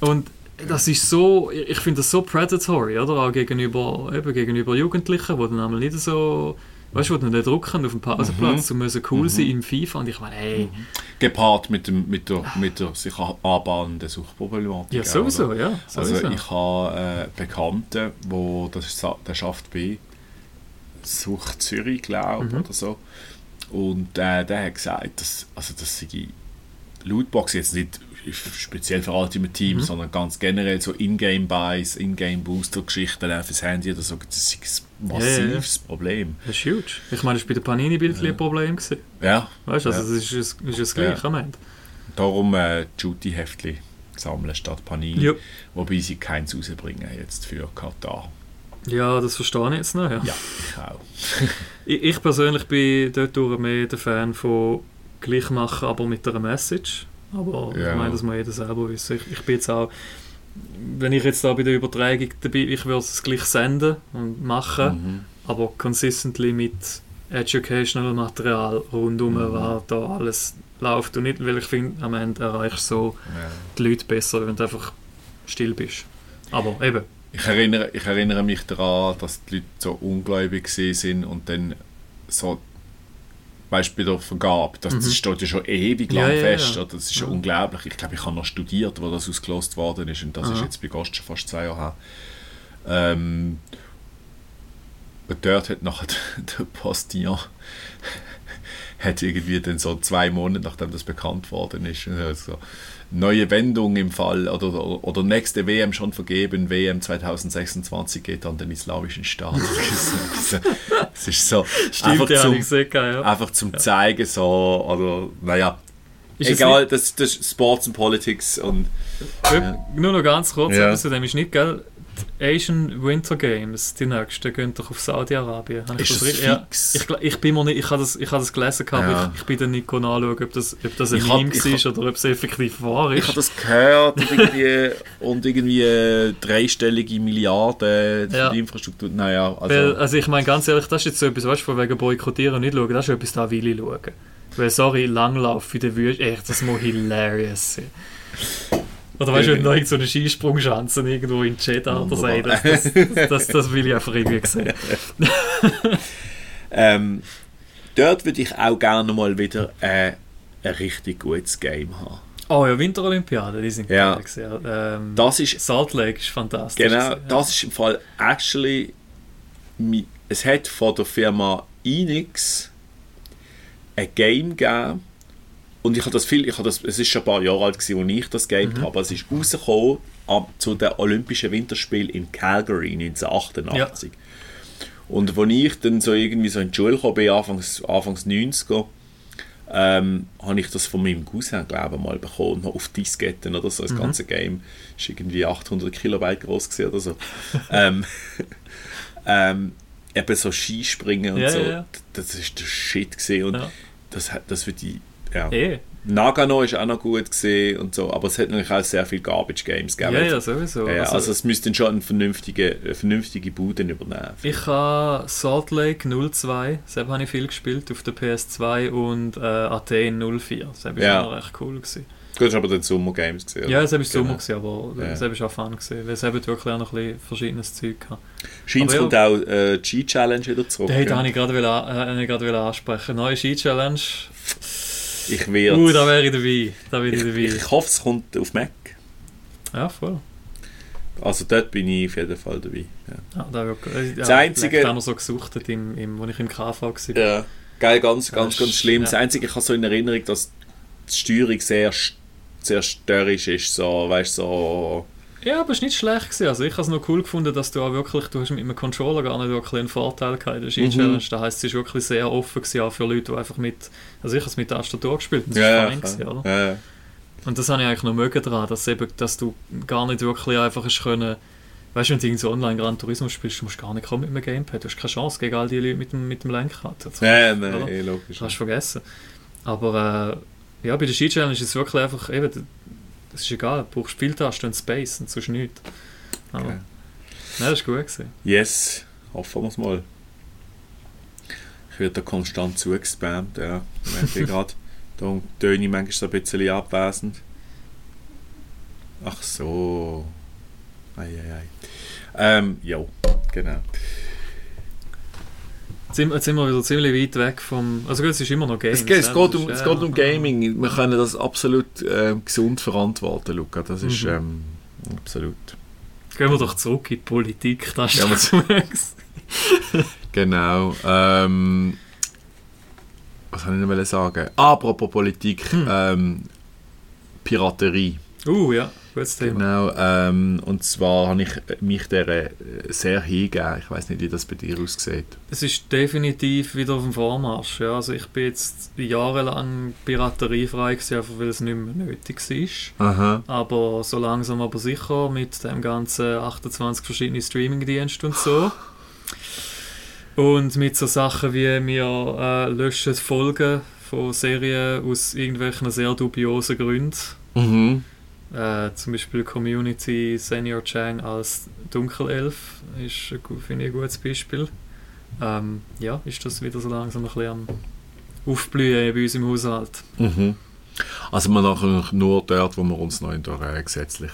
Und das ist so, ich finde das so predatory, oder? Auch gegenüber, eben gegenüber Jugendlichen, die dann einmal nicht so, weißt du, die dann nicht drucken auf dem Pausenplatz, um müssen cool sein im FIFA und ich meine, hey, Gepaart mit, dem, mit, der, mit der sich anbahnenden Suchtproblematik. ja sowieso, oder? ja. Also Sowieso. ich habe äh, Bekannten, wo das der schafft bei Sucht Zürich, glaube ich, Mhm. oder so. Und äh, der hat gesagt, dass, also das sei Lootbox jetzt nicht speziell für Ultimate Team, Mhm. sondern ganz generell so Ingame-Buys, Ingame-Booster-Geschichten fürs Handy oder so, das ist ein Ja, ja, ja. massives Problem. Das ist huge. Ich meine, das war bei den Panini-Bildchen ein Problem. Gewesen. Ja, Weißt du, also Ja. es ist, ist das Gleiche am Ende. darum äh, Duty-Heftli sammeln statt Panini. Ja. Wobei sie keins rausbringen jetzt für Katar. ja, das verstehe ich jetzt noch. Ja. Ja, ich auch. Ich, ich persönlich bin dort mehr der Fan von gleich machen, aber mit einer Message. Aber Ja. ich meine, das muss jeder selber wissen. Ich, ich bin jetzt auch, wenn ich jetzt da bei der Übertragung dabei ich würde es gleich senden und machen, Mhm. aber consistently mit educational Material rundum, Mhm. was da alles läuft und nicht, weil ich finde, am Ende erreichst du so Ja. die Leute besser, wenn du einfach still bist. Aber eben, Ich, erinnere, ich erinnere mich daran, dass die Leute so ungläubig sind und dann so weißt, bei der Vergabe, das, Mhm. das steht ja schon ewig Ja, lang ja, fest. ja. oder? Das ist ja Ja. unglaublich. Ich glaube, ich habe noch studiert, wo das ausgelost worden ist und das ist Aha. jetzt bei Gast schon fast zwei Jahre her. Ähm, und dort hat nachher der Postillon hat irgendwie dann so zwei Monate, nachdem das bekannt worden ist, also neue Wendung im Fall oder, oder, oder nächste WM schon vergeben, WM 2026 geht an den islamischen Staat. Es ist so, einfach ja, zum, geil, ja. einfach zum zeigen so, oder naja, Ist egal, das, das ist Sports and Politics und Nicht, Nur noch ganz kurz Ja. zu dem nicht, gell? Die Asian Winter Games, die nächsten, gehen doch auf Saudi-Arabien. Ich Ist das das ja, ich, ich bin mir nicht, ich habe das, ich habe das gelesen, gehabt, Ja. aber ich, ich bin dann nicht nachschauen, ob das, ob das ein Ich Meme ich war oder ob es effektiv wahr Ich ist. habe das gehört und irgendwie, und irgendwie äh, dreistellige Milliarden für Ja. die Infrastruktur. Naja, also... Weil, also ich meine ganz ehrlich, das ist jetzt so etwas, weißt du, von wegen boykottieren und nicht schauen, das ist etwas, da will ich schauen. Weil, sorry, Langlauf in der Wüste, echt, das muss hilarious sein. Oder weißt du, wenn noch so eine Skisprungschanze irgendwo in Jeddah oder so, das, das, das, das, will ich einfach irgendwie sehen. Ähm, dort würde ich auch gerne mal wieder äh, ein richtig gutes Game haben. Oh ja, Winterolympiade, die sind Ja. geil. Ähm, Das ist Salt Lake ist fantastisch. Genau, gewesen, ja. das ist im Fall actually. Es hat von der Firma Enix ein Game gegeben. Und ich habe das viel, ich habe das, es ist schon ein paar Jahre alt gewesen, als ich das Game habe, aber es ist rausgekommen ab, zu den Olympischen Winterspielen in Calgary 1988. Und als ich dann so irgendwie so in die Schule gekommen bin, Anfangs, Anfangs 90er, ähm, habe ich das von meinem Cousin, glaube ich, mal bekommen, noch auf Disketten oder so. Das ganze Game ist irgendwie 800 Kilobyte groß gewesen oder so. ähm, ähm, eben so Skispringen und Ja, so, ja, ja. das ist der Shit gewesen. und Ja. das, das wird die, ja. Eh, Nagano ist auch noch gut gesehen und so, aber es hat natürlich auch sehr viele Garbage Games gegeben. ja, ja, sowieso. Ja, Also, also, es müsste schon eine vernünftige, eine vernünftige Bude übernehmen. ich habe Salt Lake 02, selber habe ich viel gespielt auf der PS2 und äh, Athen 04. Das war Ja. auch recht cool. Gewesen. Du hast aber dann Summer Games gesehen. Ja, es war Genau. Sommer, gewesen, aber Ja. es war auch Fun, gewesen, weil es eben wirklich auch noch ein bisschen verschiedenes Zeug gehabt. Scheint, kommt auch äh, G-Challenge wieder zurück. Den ja. wollte ich gerade äh, habe ich gerade will ansprechen. Neue Ski-Challenge. Ich werde. Uh, da wäre ich dabei. Da bin ich, ich, dabei. ich hoffe, es kommt auf Mac. ja, voll. Also dort bin ich auf jeden Fall dabei. Ja. Ja, da wird, äh, ja, Das Einzige- Ich habe noch so gesuchtet, im, im, als ich im KV war. Ja. Geil, ganz, ganz, ganz schlimm. ja. Das Einzige, ich habe so in Erinnerung, dass die Steuerung sehr, sehr störrisch ist. So, weißt du, so. Ja, aber es war nicht schlecht. Gewesen. Also ich habe es noch cool gefunden, dass du auch wirklich, du hast mit einem Controller gar nicht wirklich einen Vorteil gehabt in der Ski-Challenge. Mhm. Das heisst, es war wirklich sehr offen gewesen, auch für Leute, die einfach mit, also ich habe es mit Tastatur gespielt und das Ja, war ja, fein gewesen, klar. oder? ja, ja. Und das habe ich eigentlich noch mögen daran, dass, eben, dass du gar nicht wirklich einfach hast können, weißt du, wenn du irgendwie so online Gran Turismo spielst, du musst gar nicht kommen mit einem Gamepad, du hast keine Chance gegen all die Leute mit dem, mit dem Lenkrad. Das Ja, nein, Oder? eh, logisch. das hast du vergessen. Aber äh, ja, bei der Ski-Challenge ist es wirklich einfach, eben, es ist egal, du brauchst Spieltasten und Space und sonst nichts. Aber, Okay. Nein, das war gut. Gewesen. Yes, hoffen wir es mal. Ich werde da konstant zugespammt, ja. Merke ich gerade. Da töne ich manchmal so ein bisschen abwesend. Ach so. Eieiei. Ähm, ja, genau. Jetzt sind, wir wieder ziemlich weit weg vom. Also gut, es ist immer noch Games. Es, geht- es, geht um, es geht um Gaming. Wir können das absolut ähm, gesund verantworten, Luca. Das ist Mhm. ähm, absolut. Gehen wir doch zurück in die Politik. Das ist Ja, so. Genau. Ähm, was soll ich noch sagen? Apropos Politik. Hm. Ähm, Piraterie. Uh, ja, gutes Thema. Genau. Ähm, und zwar habe ich mich der äh, sehr hingegeben. Ich weiß nicht, wie das bei dir aussieht. Es ist definitiv wieder auf dem Vormarsch. Ja. Also ich bin jetzt jahrelang pirateriefrei gewesen, einfach weil es nicht mehr nötig war. Aha. Aber so langsam aber sicher mit dem ganzen 28 verschiedenen Streamingdiensten und so. Und mit so Sachen wie wir äh, löschen Folgen von Serien aus irgendwelchen sehr dubiosen Gründen. Mhm. Äh, zum Beispiel Community Senior Chang als Dunkelelf ist, gu- finde ich, ein gutes Beispiel. Ähm, ja, ist das wieder so langsam ein bisschen am Aufblühen bei uns im Haushalt. Mhm. Also man natürlich nur dort, wo wir uns noch in der äh, gesetzlich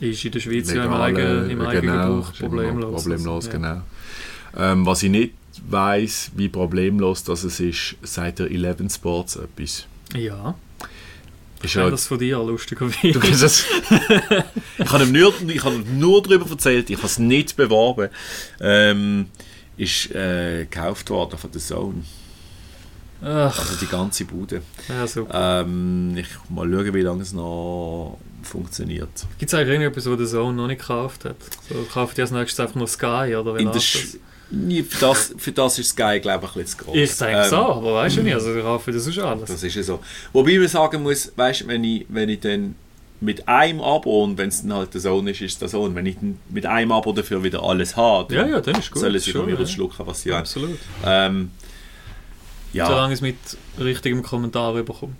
Ist in der Schweiz ja im legale- eigenen, im eigenen genau, Gebrauch problemlos. Problemlos, Also, genau. Ähm, was ich nicht weiß, wie problemlos das es ist, seit der 11 Sports etwas. Ja, ja. Ist ich kenne das von dir, du lustigerweise. kennst das? ich habe ihm nur, ich habe nur darüber erzählt, ich habe es nicht beworben. Ähm, ist äh, gekauft worden von der Zone. Ach, Also die ganze Bude. ja, so. Ähm, ich mal schauen, wie lange es noch funktioniert. Gibt es eigentlich irgendetwas, was der Sohn noch nicht gekauft hat? So, kauft ihr als nächstes einfach noch Sky oder wie In der für, das, für das ist Sky, glaube ich, ein bisschen zu groß. Ich denke Ähm, so, aber weißt du nicht, also ich kaufe das sonst alles. Das ist ja so. Wobei man sagen muss, weißt du, wenn ich, wenn ich dann mit einem Abo und wenn es dann halt der Zone ist, ist der Zone. Wenn ich mit einem Abo dafür wieder alles habe, Ja, ja, dann ist gut. sollen sie von mir ja. schlucken, was sie wollen. Absolut. Ähm, ja, Solange ich es mit richtigem Kommentar bekomme.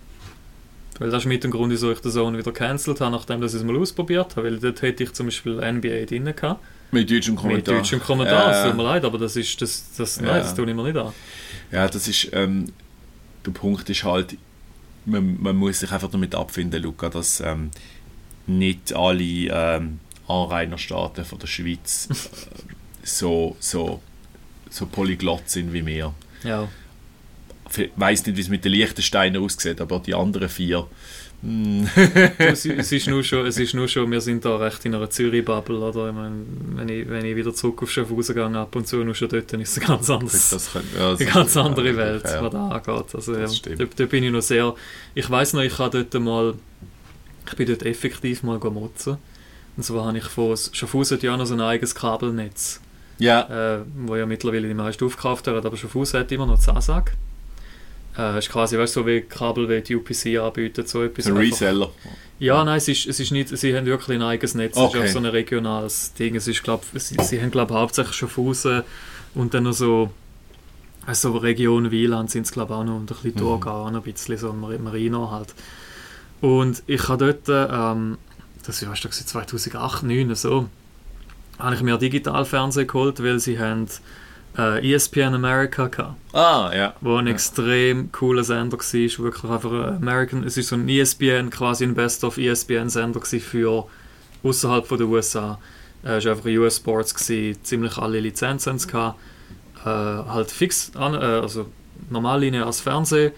Weil das ist mit dem Grund, wieso ich den Zone wieder cancelled habe, nachdem dass ich es mal ausprobiert habe. Weil dort hätte ich zum Beispiel NBA drin gehabt. Mit deutschem Kommentar. Mit deutschem Kommentar. Es Äh, tut mir leid, aber das ist, das, das, Ja. nein, das tue ich mir nicht an. Ja, das ist, ähm, der Punkt ist halt, man, man muss sich einfach damit abfinden, Luca, dass ähm, nicht alle ähm, Anrainerstaaten von der Schweiz äh, so, so, so polyglott sind wie wir. Ja. Ich weiß nicht, wie es mit den Liechtensteinen aussieht, aber die anderen vier. Es, es, ist nur schon, es ist nur schon, wir sind da recht in einer Zürich-Bubble, oder? Ich meine, wenn ich, wenn ich wieder zurück auf Schaffhausen gehe, ab und zu, nur schon dort, dann ist es ein ganz anderes. das kann, ja, das eine ganz ja, andere Welt, ja. was da angeht. Also, ja, da, da bin ich noch sehr. Ich weiß noch, ich habe dort mal. Ich bin dort effektiv mal motzen. Und zwar habe ich von Schaffhausen hat ja noch so ein eigenes Kabelnetz, Ja, äh, wo ja mittlerweile die meisten aufgekauft haben, aber Schaffhausen hat immer noch Zasag. Äh, ist quasi, weißt du, so wie Kabel, wie UPC anbietet, so etwas. ein Reseller. ja, nein, es ist, es ist nicht, sie haben wirklich ein eigenes Netz, es Okay. ist auch so ein regionales Ding. Es ist, glaub, sie, sie haben, glaube hauptsächlich Schaffhausen und dann noch so, also Region Wieland sind es, glaube auch noch und ein bisschen Mhm. Thurgau, ein bisschen so Mar- Marino halt. Und ich habe dort, ähm, das du, 2008, 2009 so, habe ich mir Digitalfernsehen geholt, weil sie haben äh, ESPN America gehabt Ah, ja. wo ein Ja. extrem cooler Sender war, wirklich einfach ein American, es ist so ein ESPN, quasi ein Best-of ESPN-Sender gewesen für außerhalb von der USA. Äh, Es war einfach ein US Sports, gewesen, ziemlich alle Lizenzen gehabt. äh, halt fix, an, äh, also normal lineares Fernsehen,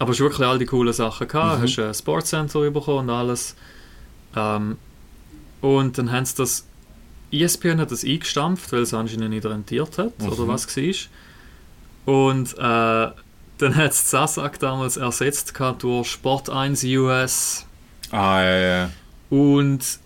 aber es wirklich all die coolen Sachen gehabt. Mhm. Hast ein Sportcenter bekommen und alles. Ähm, und dann haben sie das ESPN hat das eingestampft, weil es anscheinend nicht rentiert hat Mhm. oder was war. Und äh, dann hat es Sasak damals ersetzt durch Sport 1 US. Ah, ja, ja. Und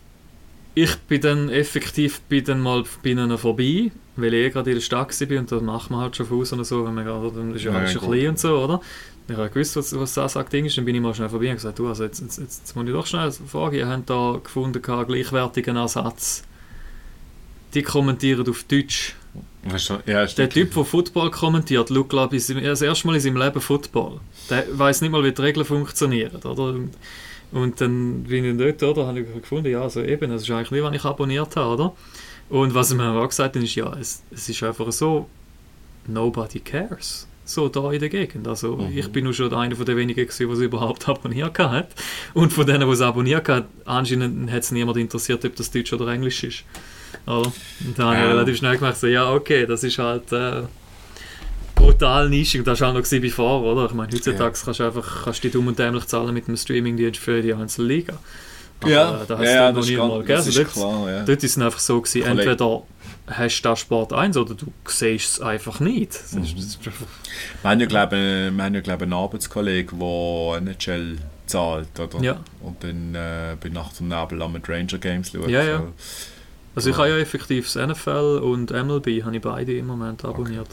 ich bin dann effektiv bin dann mal bei ihnen vorbei, weil ich eh gerade in der Stadt war und da macht man halt schon Fuß und so, wenn man gerade, dann ist ja, Ja, alles schon klein und so, oder? Ich habe gewusst, was, was das Ding ist, dann bin ich mal schnell vorbei und gesagt, du, also jetzt, jetzt, jetzt, jetzt muss ich doch schnell fragen, ihr habt da gefunden, gleichwertigen Ersatz. Die kommentieren auf Deutsch. Ja, Der. Typ, der Football kommentiert, schaut, glaube ich, das erste Mal in seinem Leben Football. Der weiß nicht mal, wie die Regeln funktionieren, oder? Und, dann bin ich dort, oder, habe ich gefunden, ja, also eben, das ist eigentlich nicht, was ich abonniert habe, oder? Und was mir auch gesagt hat, ist, ja, es, es ist einfach so, nobody cares. So da in der Gegend. Also Mhm. ich bin nur schon einer von den wenigen gewesen, was überhaupt abonniert hat. Und von denen, die es abonniert hat, anscheinend hat es niemand interessiert, ob das Deutsch oder Englisch ist. Oder? Und dann habe ich Ja. relativ schnell gemerkt, so, ja okay, das ist halt äh, brutal nischig. Und das war auch noch bevor, oder? Ich meine, heutzutage kannst du einfach kannst du die dumm und dämlich zahlen mit dem Streamingdienst für die einzelne Liga. Aber, Ja, da hast ja, du noch das nie ist, mal das Also ist dort- klar, ja. Dort ist es einfach so gewesen, Kollege. entweder hast du Sport 1 oder du siehst es einfach nicht. Das ist, das ist einfach, Wir haben ja, glaube ich, ja, einen Arbeitskollegen, der NHL zahlt, oder? Ja. Und dann äh, bei Nacht und Nebel mit Ranger Games schaut. Ja, ja. So. Also ich habe ja effektiv das NFL und MLB habe ich beide im Moment abonniert.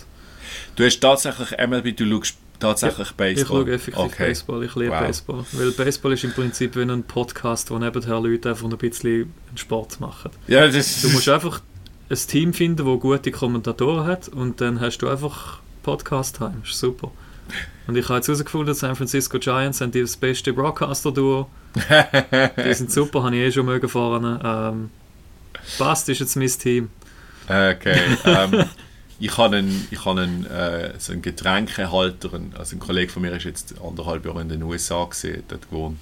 Du hast tatsächlich MLB, du schaust tatsächlich Ich Baseball? schaue effektiv okay. Baseball, ich liebe Wow. Baseball. Weil Baseball ist im Prinzip wie ein Podcast, wo nebenher Leute einfach ein bisschen Sport machen. Ja, das Du musst einfach ein Team finden, das gute Kommentatoren hat und dann hast du einfach Podcast-Time. ist super. Und ich habe jetzt herausgefunden, San Francisco Giants sind das beste Broadcaster-Duo. Die sind super, habe ich eh schon mögen fahren. Ähm, passt, ist jetzt mein Team. Okay. Ähm, ich habe einen, ich habe einen, äh, so einen Getränkehalter, also ein Kollege von mir ist jetzt anderthalb Jahre in den USA gesehen, dort gewohnt.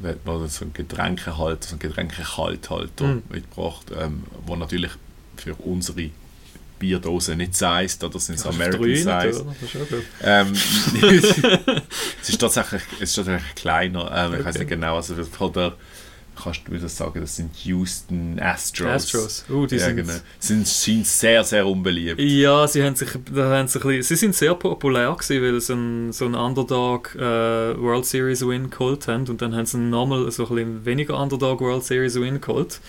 Und hat mir so einen Getränkehalter, so einen Getränkekalthalter Mhm. mitgebracht, ähm, wo natürlich für unsere Bierdosen nicht Size, oder sind es American drei Size. gut. Ähm, es ist tatsächlich, es ist tatsächlich kleiner. Ähm, Ich weiß Okay. nicht genau, also von der, kannst du wieder sagen, das sind Houston Astros. Astros. Uh, die ja, sind, genau. Sind, sind sehr, sehr unbeliebt. Ja, sie haben sich, haben sie, ein bisschen, sie sind sehr populär gewesen, weil sie einen, so einen Underdog äh, World Series Win geholt haben und dann haben sie nochmal so ein bisschen weniger Underdog World Series Win geholt.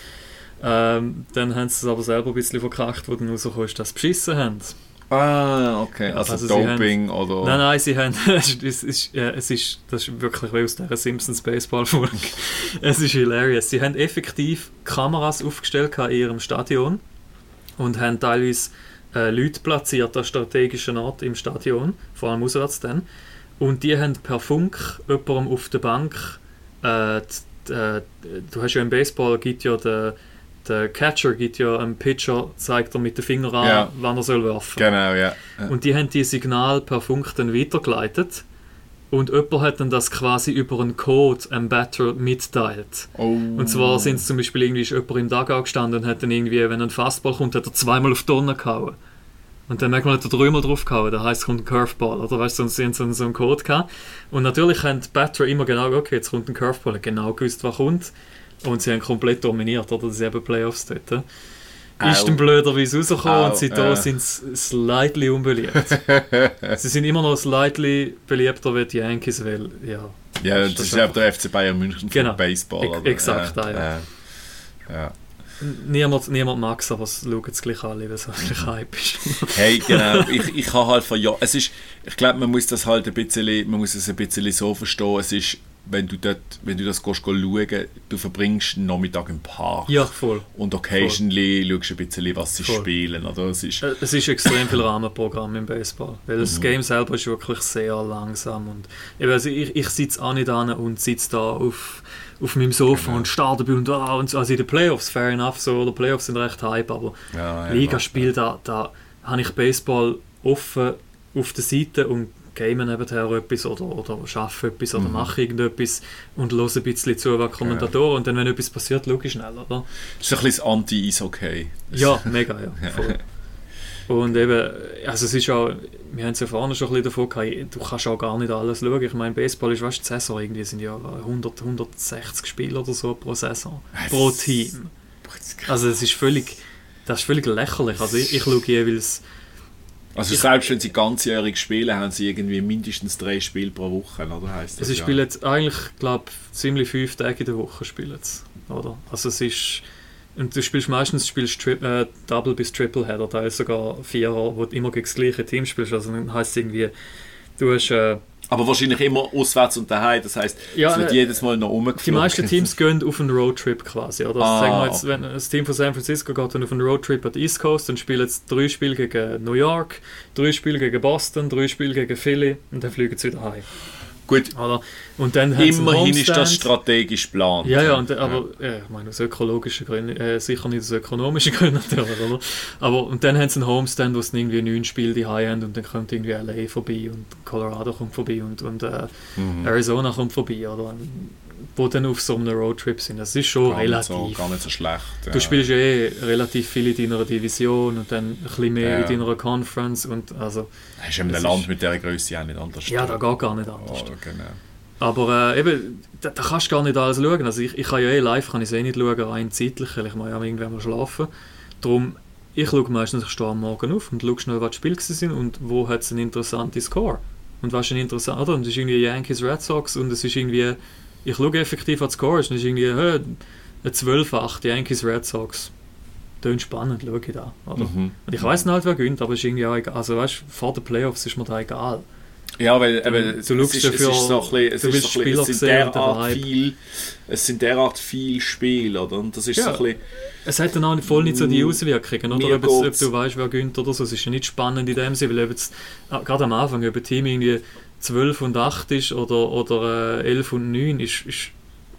Ähm, dann haben sie es aber selber ein bisschen verkracht, wo dann rausgekommen ist, dass sie beschissen haben. Ah, okay. Also, Also Doping oder... Nein, nein, sie haben, es ist, ja, es ist, das ist wirklich wie aus dieser Simpsons Baseball-Folge. es ist hilarious. Sie haben effektiv Kameras aufgestellt in ihrem Stadion und haben teilweise äh, Leute platziert an strategischen Orten im Stadion, vor allem auswärts dann. Und die haben per Funk jemandem auf der Bank, äh, die, äh, du hast ja im Baseball, gibt ja der, der Catcher gibt ja einem Pitcher, zeigt er mit dem Finger an, Ja. wann er soll werfen. Genau, ja. Ja. Und die haben die Signal per Funk dann weitergeleitet. Und jemand hat dann das quasi über einen Code am Batter mitteilt. Oh. Und zwar sind es zum Beispiel irgendwie ist jemand im Dugout gestanden und hat dann irgendwie, wenn ein Fastball kommt, hat er zweimal auf die Tonne gehauen. Und dann manchmal hat er dreimal drauf gehauen, da heisst es kommt ein Curveball, oder weißt du, sie haben so, so einen Code gehabt. Und natürlich haben die Batter immer genau, okay, jetzt kommt ein Curveball, genau gewusst, was kommt. Und sie haben komplett dominiert, oder? Das ist eben Playoffs dort. Ist Au. dann blöderweise rausgekommen Au, und seitdem ja. sind sie slightly unbeliebt. sie sind immer noch slightly beliebter wie die Yankees, weil, ja, Ja, Ist das das ist ja der FC Bayern München Genau. von Baseball. Oder? exakt, ah, ja. ja. ja. niemand, niemand mag es, aber es schauen es gleich alle, weil es eigentlich Hype ist. Hey, genau. Ich, ich habe halt von ja, es ist, ich glaube, man muss das halt ein bisschen, man muss es ein bisschen so verstehen. Es ist, wenn du dort, wenn du das gehst, schauen, du verbringst einen Nachmittag im Park ja, voll. und occasionally schaust du ein bisschen, was sie Voll. spielen, oder? Es ist, Es ist extrem viel Rahmenprogramm im Baseball, weil das Mhm. Game selber ist wirklich sehr langsam und eben, also ich, ich sitze auch nicht an und sitze da auf, auf meinem Sofa Genau. und starte dabei und, ah, und so. also in den Playoffs, fair enough, so, oder Playoffs sind recht hype, aber ja, ja, Ligaspiel, da, da habe ich Baseball offen auf der Seite und game nebenher etwas oder, oder arbeite etwas oder Mhm. mache irgendetwas und höre ein bisschen zu, was Kommentatoren und dann, wenn etwas passiert, schaue ich schnell, oder? Es ist ein bisschen das Anti-Eishockey. Ja, mega, ja. Und eben, also es ist auch, wir haben es ja vorhin schon ein bisschen davon gehabt, du kannst auch gar nicht alles schauen. Ich meine, Baseball ist, weißt du, die Saison irgendwie sind ja 100, 160 Spiele oder so pro Saison, pro Team. Also es ist völlig, das ist völlig lächerlich. Also ich, ich schaue jeweils, Also Ich- selbst wenn sie ganzjährig spielen, haben sie irgendwie mindestens drei Spiele pro Woche, oder heißt das? sie ja? spielen jetzt eigentlich, glaube ziemlich fünf Tage in der Woche spielen sie, oder? Also es ist, und du spielst meistens spielst Tri äh, Double bis Triple Header, teils sogar Vierer, wo du immer gegen das gleiche Team spielst. Also dann heisst es irgendwie, du hast äh, Aber wahrscheinlich immer auswärts und daheim, das heisst, Ja, es wird äh, jedes Mal noch umgeflogen. Die meisten Teams gehen auf einen Roadtrip quasi. Oder? Ah, Sagen wir jetzt, wenn das Team von San Francisco geht dann auf einen Roadtrip an die East Coast, dann spielen sie drei Spiele gegen New York, drei Spiele gegen Boston, drei Spiele gegen Philly und dann fliegen sie wieder heim. Gut, Oder? Und dann immerhin ist das strategisch geplant. Ja, ja, und, aber ja, ich meine, aus ökologischen Gründen, äh, sicher nicht aus ökonomischen Gründen natürlich, oder? Aber, und dann haben sie einen Homestand, wo sie irgendwie neun Spiele die haben und dann kommt irgendwie LA vorbei und Colorado kommt vorbei und, und äh, Mhm. Arizona kommt vorbei, oder? Wo dann auf so einem Roadtrip sind. Das ist schon gar, nicht relativ. so, gar nicht so schlecht. Ja. Du spielst ja eh relativ viel in deiner Division und dann ein bisschen mehr Ja. in deiner Conference und also, Das ist in einem Land mit dieser Größe auch nicht anders. ja, da geht gar nicht anders. Oh, genau. Aber äh, eben, da, da kannst du gar nicht alles schauen. Also ich, ich kann ja eh live, kann ich eh nicht schauen, rein zeitlich, weil ich muss ja irgendwann mal schlafen. Darum, ich schaue meistens, ich stehe am Morgen auf und schaue schnell, was die Spiele sind und wo hat es einen interessanten Score. Und was ist ein interessant, oder? Und es ist irgendwie Yankees Red Sox und es ist irgendwie, ich schaue effektiv an die Scores und es ist irgendwie, hä, ein 12-8 Yankees Red Sox. Tönt spannend, schaue ich da. Oder? Mhm. Und ich weiß nicht halt, wer gewinnt, aber es ist irgendwie auch egal. Also weißt du, vor den Playoffs ist mir da egal. Ja, weil Du- eben, du es, schaust ist, es dafür- ist so ein bisschen, es ist so ein bisschen, Spieler es sind derart viel, es sind derart viel Spiele, oder? Und das ist Ja. so ein bisschen, Es hat dann auch voll nicht so die Mm, Auswirkungen, oder? Ob, ob du weißt, wer gönnt oder so. Es ist ja nicht spannend in dem Sinne, weil jetzt, ah, gerade am Anfang, ob ein Team irgendwie 12 und 8 ist oder, oder äh, 11 und 9, ist, ist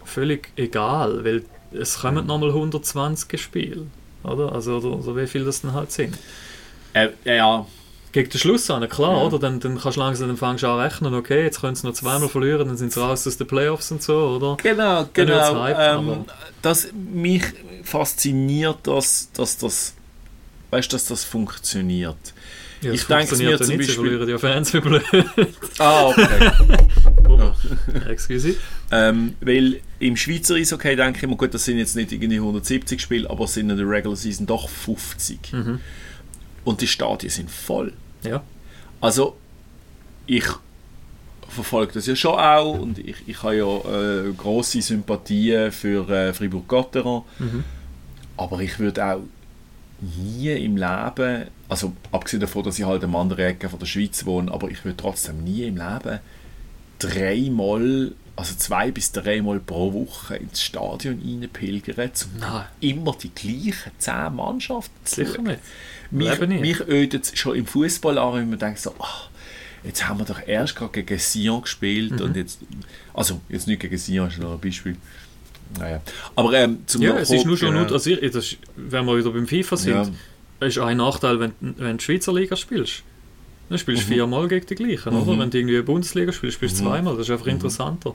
völlig egal, weil es kommen nochmal 120 Spiele, oder? Also, oder, oder wie viel das dann halt sind. äh, ja, Gegen den Schluss an, klar, Ja. oder? Dann, dann kannst du langsam dann fängst du an rechnen, okay, jetzt können sie noch zweimal verlieren, dann sind sie raus aus den Playoffs und so, oder? Genau, genau. Hype, ähm, das, mich fasziniert, dass, dass das, weißt, dass das funktioniert. Ja, Ich denke mir zum nicht, Beispiel- ja Fans wie blöd. Ah, okay. Excuse. ähm, weil im Schweizer Eishockey denke ich immer, gut, das sind jetzt nicht irgendwie 170 Spiele, aber es sind in der Regular Season doch 50. Mhm. Und die Stadien sind voll. Ja. Also, ich verfolge das ja schon auch und ich, ich habe ja äh, grosse Sympathien für äh, Fribourg-Gotteron, Mhm. aber ich würde auch nie im Leben, also abgesehen davon, dass ich halt am anderen Ecke von der Schweiz wohne, aber ich würde trotzdem nie im Leben dreimal, also zwei bis dreimal pro Woche ins Stadion reinpilgern, um Nein. immer die gleichen zehn Mannschaften zu Sicher nicht. Mich, mich ödet es schon im Fußball an, wenn man denkt so, ach, jetzt haben wir doch erst gerade gegen Sion gespielt Mhm. und jetzt, also jetzt nicht gegen Sion, ist noch ein Beispiel. Naja. Aber ähm, zum Ja, es ist nur schon, Hockey, nur, also das wenn wir wieder beim FIFA sind, Ja. Ist ein Nachteil, wenn, wenn du Schweizer Liga spielst. Dann spielst du Mhm. viermal gegen die gleichen, Mhm. oder? Wenn du irgendwie Bundesliga spielst, spielst du Mhm. zweimal. Das ist einfach Mhm. interessanter.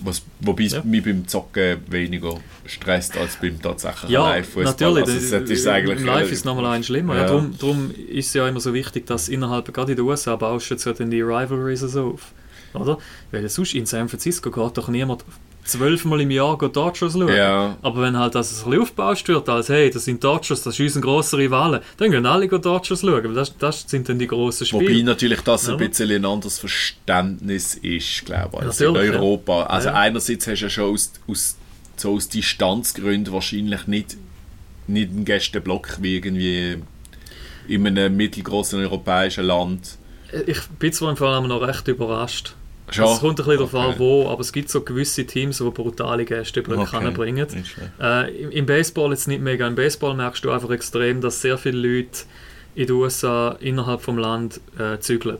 Was, wobei es Ja. mich beim Zocken weniger stresst als beim tatsächlichen Ja, Live-Fußball. natürlich. Also, das ist Im eigentlich Live ist es nochmal ein schlimmer. Ja. Ja. darum, darum ist es ja immer so wichtig, dass innerhalb, gerade in den USA, baust du jetzt die Rivalries so auf. Oder? Weil sonst in San Francisco geht doch niemand zwölfmal im Jahr Dodgers schauen. Ja, Aber wenn halt das ein bisschen aufgebaut wird, als hey, das sind Dodgers, das ist unser grosser Rivale, dann gehen alle Dodgers schauen. Das, das sind dann die grossen wobei Spiele. natürlich das ein Oder? bisschen ein anderes Verständnis ist, glaube ich, als Natürlich, in ja. Europa. Also Ja. einerseits hast du ja schon aus, aus, so aus Distanzgründen wahrscheinlich nicht, nicht einen Gästeblock wie irgendwie in einem mittelgroßen europäischen Land. Ich bin zwar im Fall noch recht überrascht. Schon? Also es kommt ein bisschen darauf Okay. an, wo, aber es gibt so gewisse Teams, die brutale Gäste Okay. bringen. Nicht schlecht. Äh, im, Im Baseball jetzt nicht mega. Im Baseball merkst du einfach extrem, dass sehr viele Leute in den USA innerhalb vom Land äh, zügeln.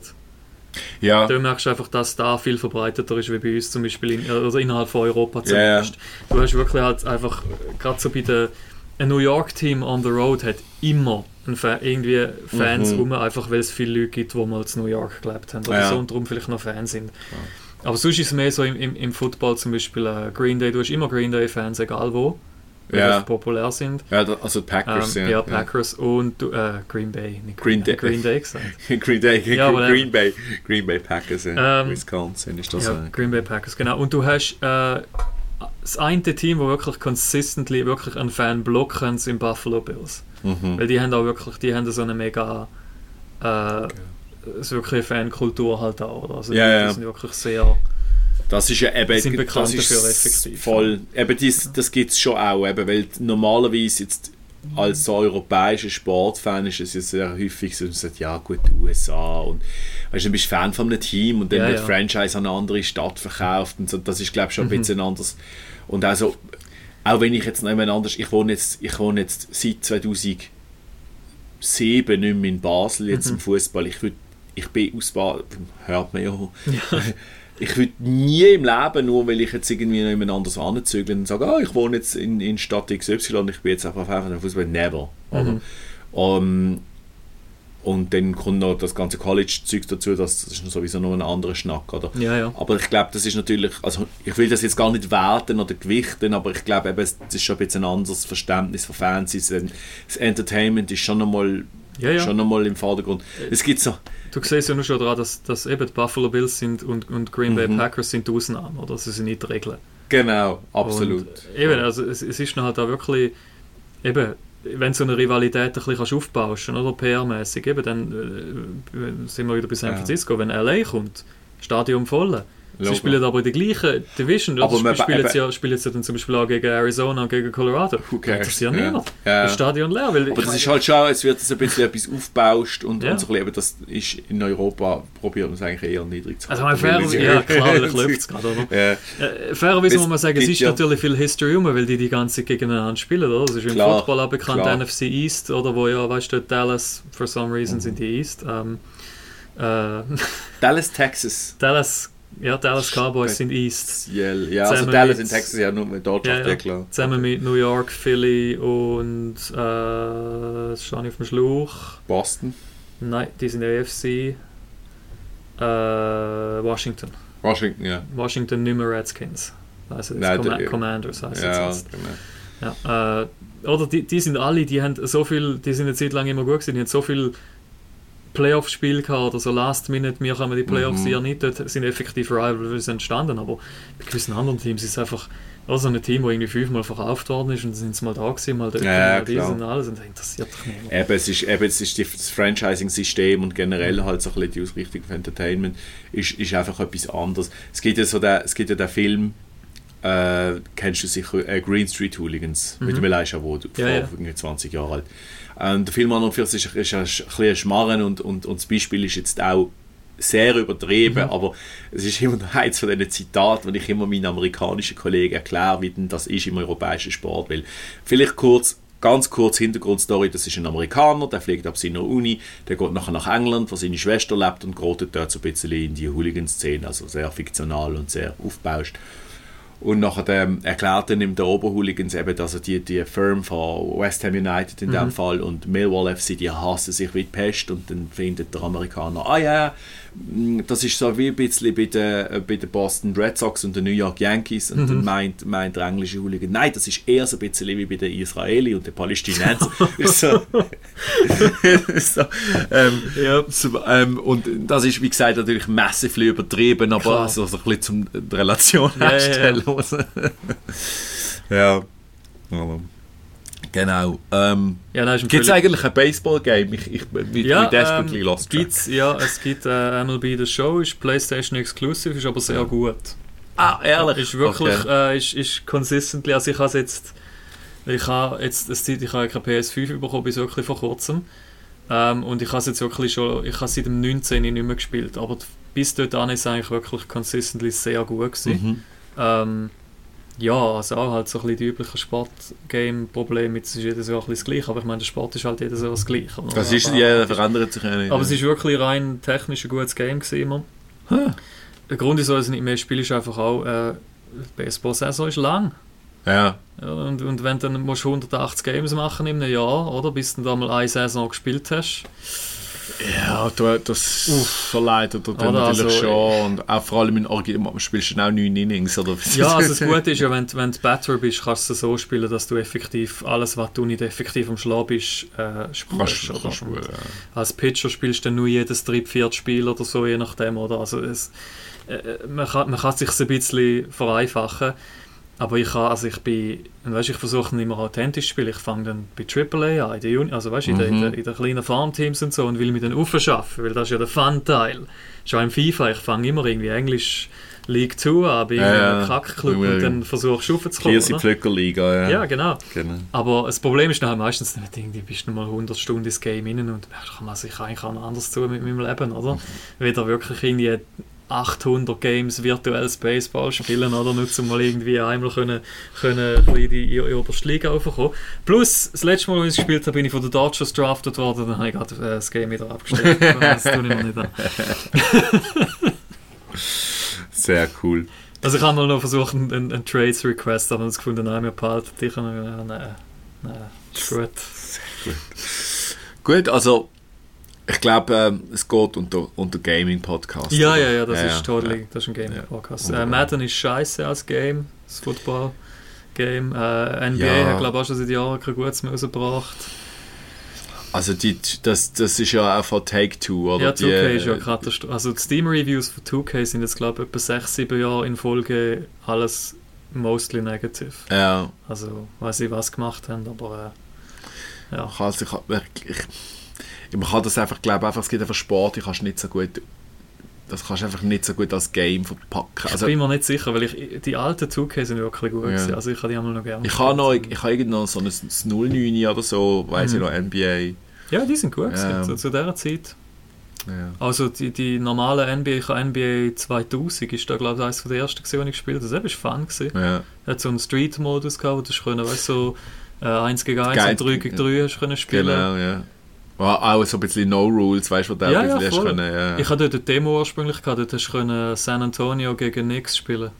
Ja, Da merkst du einfach, dass da viel verbreiteter ist wie bei uns zum Beispiel in, also innerhalb von Europa zumindest. Du hast wirklich halt einfach, äh, gerade so bei der ein New York Team on the road hat immer ein Fa irgendwie Fans Mhm. rum, einfach weil es viele Leute gibt, die mal in New York gelebt haben oder Ja. so und darum vielleicht noch Fans sind. Aber sonst ist es mehr so im, im, im Football zum Beispiel äh, Green Day, du hast immer Green Day Fans, egal wo, weil Ja. sie populär sind. ja, also Packers, Ähm, ja. ja, Packers und äh, Green Bay, nicht Green Day. Green Day gesagt. Green, Day, Ja, aber, Green, Bay, Green Bay Packers in Ähm, Wisconsin ist das. Ja, Green Bay Packers, genau. Und du hast äh, das eine Team, das wirklich consistently wirklich einen Fan blocken, sind Buffalo Bills. mhm. Weil die haben auch wirklich, die haben so eine mega äh, so wirklich eine Fankultur halt auch. Oder? Also Ja, die, die sind wirklich sehr... Das ist ja eben, sind bekannt das ist dafür effektiv. voll, eben dies, das gibt es schon auch, eben, weil normalerweise jetzt als so europäischer Sportfan ist es ja sehr häufig so, dass man sagt, ja gut, die USA und weißt, du, bist Fan von einem Team und dann Ja, wird ja. Franchise an eine andere Stadt verkauft und so, das ist glaube ich schon ein Mhm. bisschen anders und also, auch wenn ich jetzt noch jemand anders, ich wohne jetzt, ich wohne jetzt seit 2007 nicht mehr in Basel jetzt Mhm. im Fußball, ich würde ich bin aus Basel, hört man ja, ich würde nie im Leben, nur weil ich jetzt irgendwie noch jemand anders anzügle und sage, ah, ich wohne jetzt in, in Stadt XY und ich bin jetzt einfach Fan von Fußball, never. Mhm. Ähm, und dann kommt noch das ganze College-Zeug dazu, das ist sowieso noch ein anderer Schnack, oder? Ja, ja. Aber ich glaube, das ist natürlich, also ich will das jetzt gar nicht werten oder gewichten, aber ich glaube eben, es ist schon ein bisschen ein anderes Verständnis von Fans. Das Entertainment ist schon einmal Ja, ja. schon einmal im Vordergrund. Es gibt so, Du siehst ja nur schon daran, dass, dass eben die Buffalo Bills sind und, und Green Bay Mhm. Packers sind die Ausnahmen, oder? Sie sind nicht die Regeln. genau, absolut. Und eben, also es, es ist halt auch wirklich, eben, wenn du so eine Rivalität ein bisschen kannst aufbauschen oder PR-mäßig, eben, dann äh, sind wir wieder bei San Ja. Francisco. Wenn LA kommt, Stadion voll. Sie Logo. spielen aber in der gleichen Division. Oder? Aber Sie spielen, sie ja, spielen sie dann zum Beispiel auch gegen Arizona und gegen Colorado. Who cares? interessiert Ja. niemand. Ja. Das Stadion leer. Weil Aber das ist halt schon, es wird so ein bisschen etwas aufgebauscht und, Ja. und so ein bisschen, das ist in Europa probiert man es eigentlich eher niedrig zu also halten, weil fair, ja klar, vielleicht läuft es gerade, oder? Ja, Äh, fairerweise muss man sagen, es ist ja- natürlich viel History rum, weil die die ganze Zeit gegeneinander spielen, oder? Das ist im Klar, Football auch bekannt, klar. NFC East, oder wo ja, weißt du, Dallas, for some reason Mhm. sind die East. Ähm, äh, Dallas, Texas. Dallas, ja, Dallas Cowboys sind East. Ja, ja also Zusammen Dallas in Texas ja nur mit Deutschland, Ja, ja, klar. Zusammen mit New York, Philly und äh, jetzt stehe ich auf dem Schluch. Boston, Nein, die sind AFC. Äh, Washington. Washington, ja. Washington nicht mehr Redskins. Also Nein, der- Commanders heißt Ja, jetzt. genau. Ja, äh, oder die, die sind alle, die haben so viel, die sind eine Zeit lang immer gut gewesen, die haben so viel Playoff-Spiel gehabt oder so Last Minute, wir kommen die Playoffs Mhm. ja nicht, dort sind effektiv Rivalries entstanden, aber bei gewissen anderen Teams ist es einfach auch so ein Team, das irgendwie fünfmal verkauft worden ist und dann sind sie mal da gewesen, mal dort, Ja, mal dies und alles und das interessiert doch niemand. Eben, es ist, eben, es ist das Franchising-System und generell halt so ein bisschen die Ausrichtung von Entertainment ist, ist einfach etwas anderes. Es gibt ja, so den, es gibt ja den Film äh, kennst du sicher äh, Green Street Hooligans Mhm. mit dem Elijah Wood, Ja, vor ja. irgendwie 20 Jahren alt. Ähm, der Film an und für sich ist, ist ein bisschen Schmarren und, und, und das Beispiel ist jetzt auch sehr übertrieben, Mhm. aber es ist immer noch eins von diesen Zitaten, wo ich immer meinen amerikanischen Kollegen erkläre, wie denn das ist im europäischen Sport. Weil vielleicht kurz, ganz kurz Hintergrundstory, das ist ein Amerikaner, der fliegt ab seiner Uni, der geht nachher nach England, wo seine Schwester lebt und gerät dort so ein bisschen in die Hooligan-Szene, also sehr fiktional und sehr aufgebauscht. Und nachher ähm, erklärt dann der Oberhooligans eben, dass er die, die Firm von West Ham United in dem Fall und Millwall FC, die hassen sich wie die Pest und dann findet der Amerikaner, ah ja, mm, das ist so wie ein bisschen bei den, äh, bei den Boston Red Sox und den New York Yankees und dann meint, meint der englische Hooligan, nein, das ist eher so ein bisschen wie bei den Israeli und den Palästinensern. So, so, ähm, Ja. so, ähm, und das ist, wie gesagt, natürlich massiv übertrieben, aber Klar. so, so ein bisschen zum die Relation Ja, ja, ja. herstellen. ja. Genau. Ähm, Ja, Gibt es eigentlich ein Baseball-Game? Ich, ich bin ja, ja, desperately ähm, lost. gibt's, ja, es gibt äh, MLB The Show, ist PlayStation Exclusive, ist aber sehr gut. Ah, ehrlich? Ist wirklich, Okay. äh, ist, ist consistently, also ich habe jetzt, ich habe jetzt, Zeit, ich habe keine PS5 bekommen, bis wirklich vor kurzem. Ähm, und ich habe es jetzt wirklich schon, ich habe seit dem 19. nicht mehr gespielt, aber bis dort an ist es eigentlich wirklich consistently sehr gut gewesen. Mhm. Ähm, ja, also auch halt so ein bisschen die üblichen Sportgame-Probleme, es ist jedes Jahr ein bisschen das Gleiche, aber ich meine, der Sport ist halt jedes Jahr das Gleiche. oder? Das ist, Aber- ja, verändert sich ja nicht. aber es ist wirklich rein technisch ein gutes Game gewesen immer. Ah. Der Grund, wieso ich es nicht mehr spiele, ist einfach auch, äh, die Baseball-Saison ist lang. ja. Ja, und, und wenn du dann musst du 180 Games machen in einem Jahr, oder? Bis du dann mal eine Saison gespielt hast. Ja, du, das verleitet dir dann Oder natürlich also, schon. Und auch vor allem in Original spielst du auch 9 Innings. Oder? Ja, also das Gute ist ja, wenn, du- wenn du Batter bist, kannst du es so spielen, dass du effektiv alles, was du nicht effektiv am Schlag bist, äh, spielst. Kannst, kannst, ja. Als Pitcher spielst du dann nur jedes dritte, vierte Spiel oder so, je nachdem. Oder? Also es, äh, man, kann, man kann es sich ein bisschen vereinfachen. Aber ich kann, also ich bin, weißt, ich versuche nicht immer authentisch zu spielen. Ich fange dann bei AAA an, in der Juni, also weißt, in, der, in, der, in der kleinen Farmteams und so und will mich dann aufschaffen, weil das ist ja der Fun-Teil. Schon im FIFA, ich fange immer irgendwie Englisch League 2 an, bei Ja, einem. Kackclub Ja, und dann versuchst du raufzukommen. Kirsi oder? Pflückerliga, ja. Ja, genau. Genau. Aber das Problem ist nachher meistens, wenn du irgendwie bist du mal 100 Stunden ins Game rein und merkst, kann man sich eigentlich auch noch anders tun mit meinem Leben, oder? Weder wirklich irgendwie 800 Games virtuelles Baseball spielen oder nur zum mal irgendwie einmal können, können in die oberste Liga raufkommen. Plus, das letzte Mal, als ich gespielt habe, bin ich von den Dodgers drafted worden, dann habe ich gerade äh, das Game wieder abgestellt. das tue ich noch nicht an. Sehr cool. Also ich habe mal noch versucht, einen, einen Trades Request, aber das gefunden, nein, wir behalten dich. Und, äh, nein, nein, ist gut. Gut, also ich glaube, ähm, es geht unter, unter Gaming-Podcast. Ja, ja, ja, das Ja, ist totally, ja. das ist ein Gaming-Podcast. Ja. Äh, Madden ist scheiße als Game, das Football-Game. Äh, NBA Ja. hat, glaube ich, auch schon seit Jahren kein Gutes mehr rausgebracht. Also die, das, das ist ja auch von Take-Two, oder? Ja, 2K die, ist ja Katastrophe. Also die Steam-Reviews von 2K sind jetzt, glaube ich, etwa 6, 7 Jahre in Folge alles mostly negative. Ja, Also, weiß ich, was gemacht haben, aber äh, ja. ich, also, ich, ich, man kann das einfach, glaube einfach, es gibt einfach Sport, die kannst nicht so gut, das kannst du einfach nicht so gut als Game verpacken. Ich Also, bin mir nicht sicher, weil ich, die alten 2K sind wirklich gut. Ja. Also ich habe die einmal noch gerne ich habe noch, ich habe irgend noch so ein 09 oder so, weiß ich Mhm. noch, NBA. Ja, die sind gut gewesen, Ähm. zu, dieser Zeit. Ja. Also die, die normale NBA, ich habe NBA 2000, ist da glaube ich eines der ersten gewesen, die ich gespielt habe. Das war fun. Gewesen. Ja. hat so einen Street-Modus gehabt, wo du können, weißt, so äh, 1 gegen 1 Geil. und 3 gegen 3 hast können spielen. Genau, ja. War auch so ein bisschen No Rules, weißt du, was du Ja, ein ja, bisschen hast voll. können. Ja. Ich hatte dort eine Demo ursprünglich gehabt, dort hast du können San Antonio gegen Knicks spielen.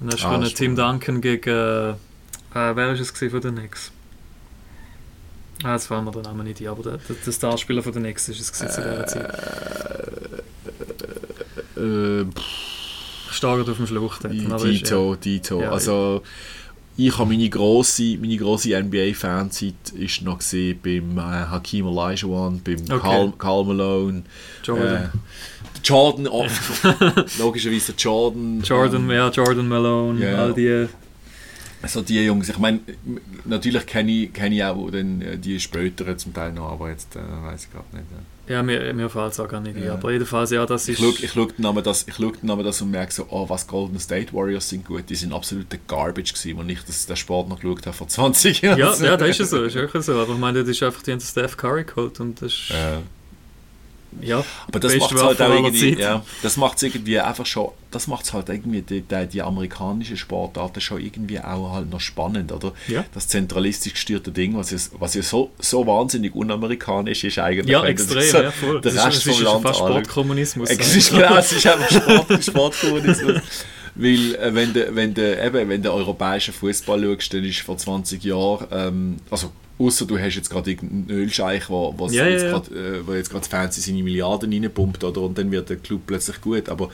Und dann hast du Ah. Tim Duncan gegen, äh, äh, wer war es von den Knicks? Ah, jetzt fallen mir der Name nicht ein, aber der, der, Starspieler von den Knicks ist es gewesen zu dieser Zeit. äh, Ich stehe gerade auf dem ist- Dito, Dito. Ja, also, ich habe meine grosse, meine grosse NBA-Fanzeit ist noch gesehen beim äh, Hakim Olajuwon, beim Okay. Karl, Karl Malone, Jordan. äh, Jordan, oh, logischerweise Jordan. Jordan, ähm, ja, Jordan Malone, ja. all die Also die Jungs, ich meine, natürlich kenne ich, kenn ich auch den, äh, die späteren zum Teil noch, aber jetzt äh, weiß ich gerade nicht. Ja, mir, mir fällt es auch gar nicht ein. Aber jedenfalls, ja, das ist... Ich schaue schau das, ich schau das und merke so, oh, was Golden State Warriors sind gut, die sind absolute Garbage gewesen, und ich das, den Sport noch geschaut habe vor 20 Jahren. Ja, ja das ist ja so, ist wirklich so. Aber ich meine, das ist einfach, die haben Steph Curry geholt und das ist... Ja. Ja, aber das macht halt auch irgendwie, ja, das macht irgendwie einfach schon, das macht halt irgendwie die, die, die amerikanische Sportarten schon irgendwie auch halt noch spannend, oder? Ja. Das zentralistisch gesteuerte Ding, was ja, was ja so, so wahnsinnig unamerikanisch ist eigentlich. Ja, extrem, so, ja, voll. Der Rest vom Land fast Sportkommunismus. Es ist, genau, es ist einfach Sport, Sportkommunismus. Weil, äh, wenn du wenn de, eben, wenn de europäischen Fußball schaust, dann ist vor 20 Jahren, ähm, also Außer du hast jetzt gerade irgendeinen Ölscheich, wo, wo ja, jetzt ja, grad, äh, wo jetzt gerade Fernsehen seine Milliarden reinpumpt, oder? Und dann wird der Club plötzlich gut. Aber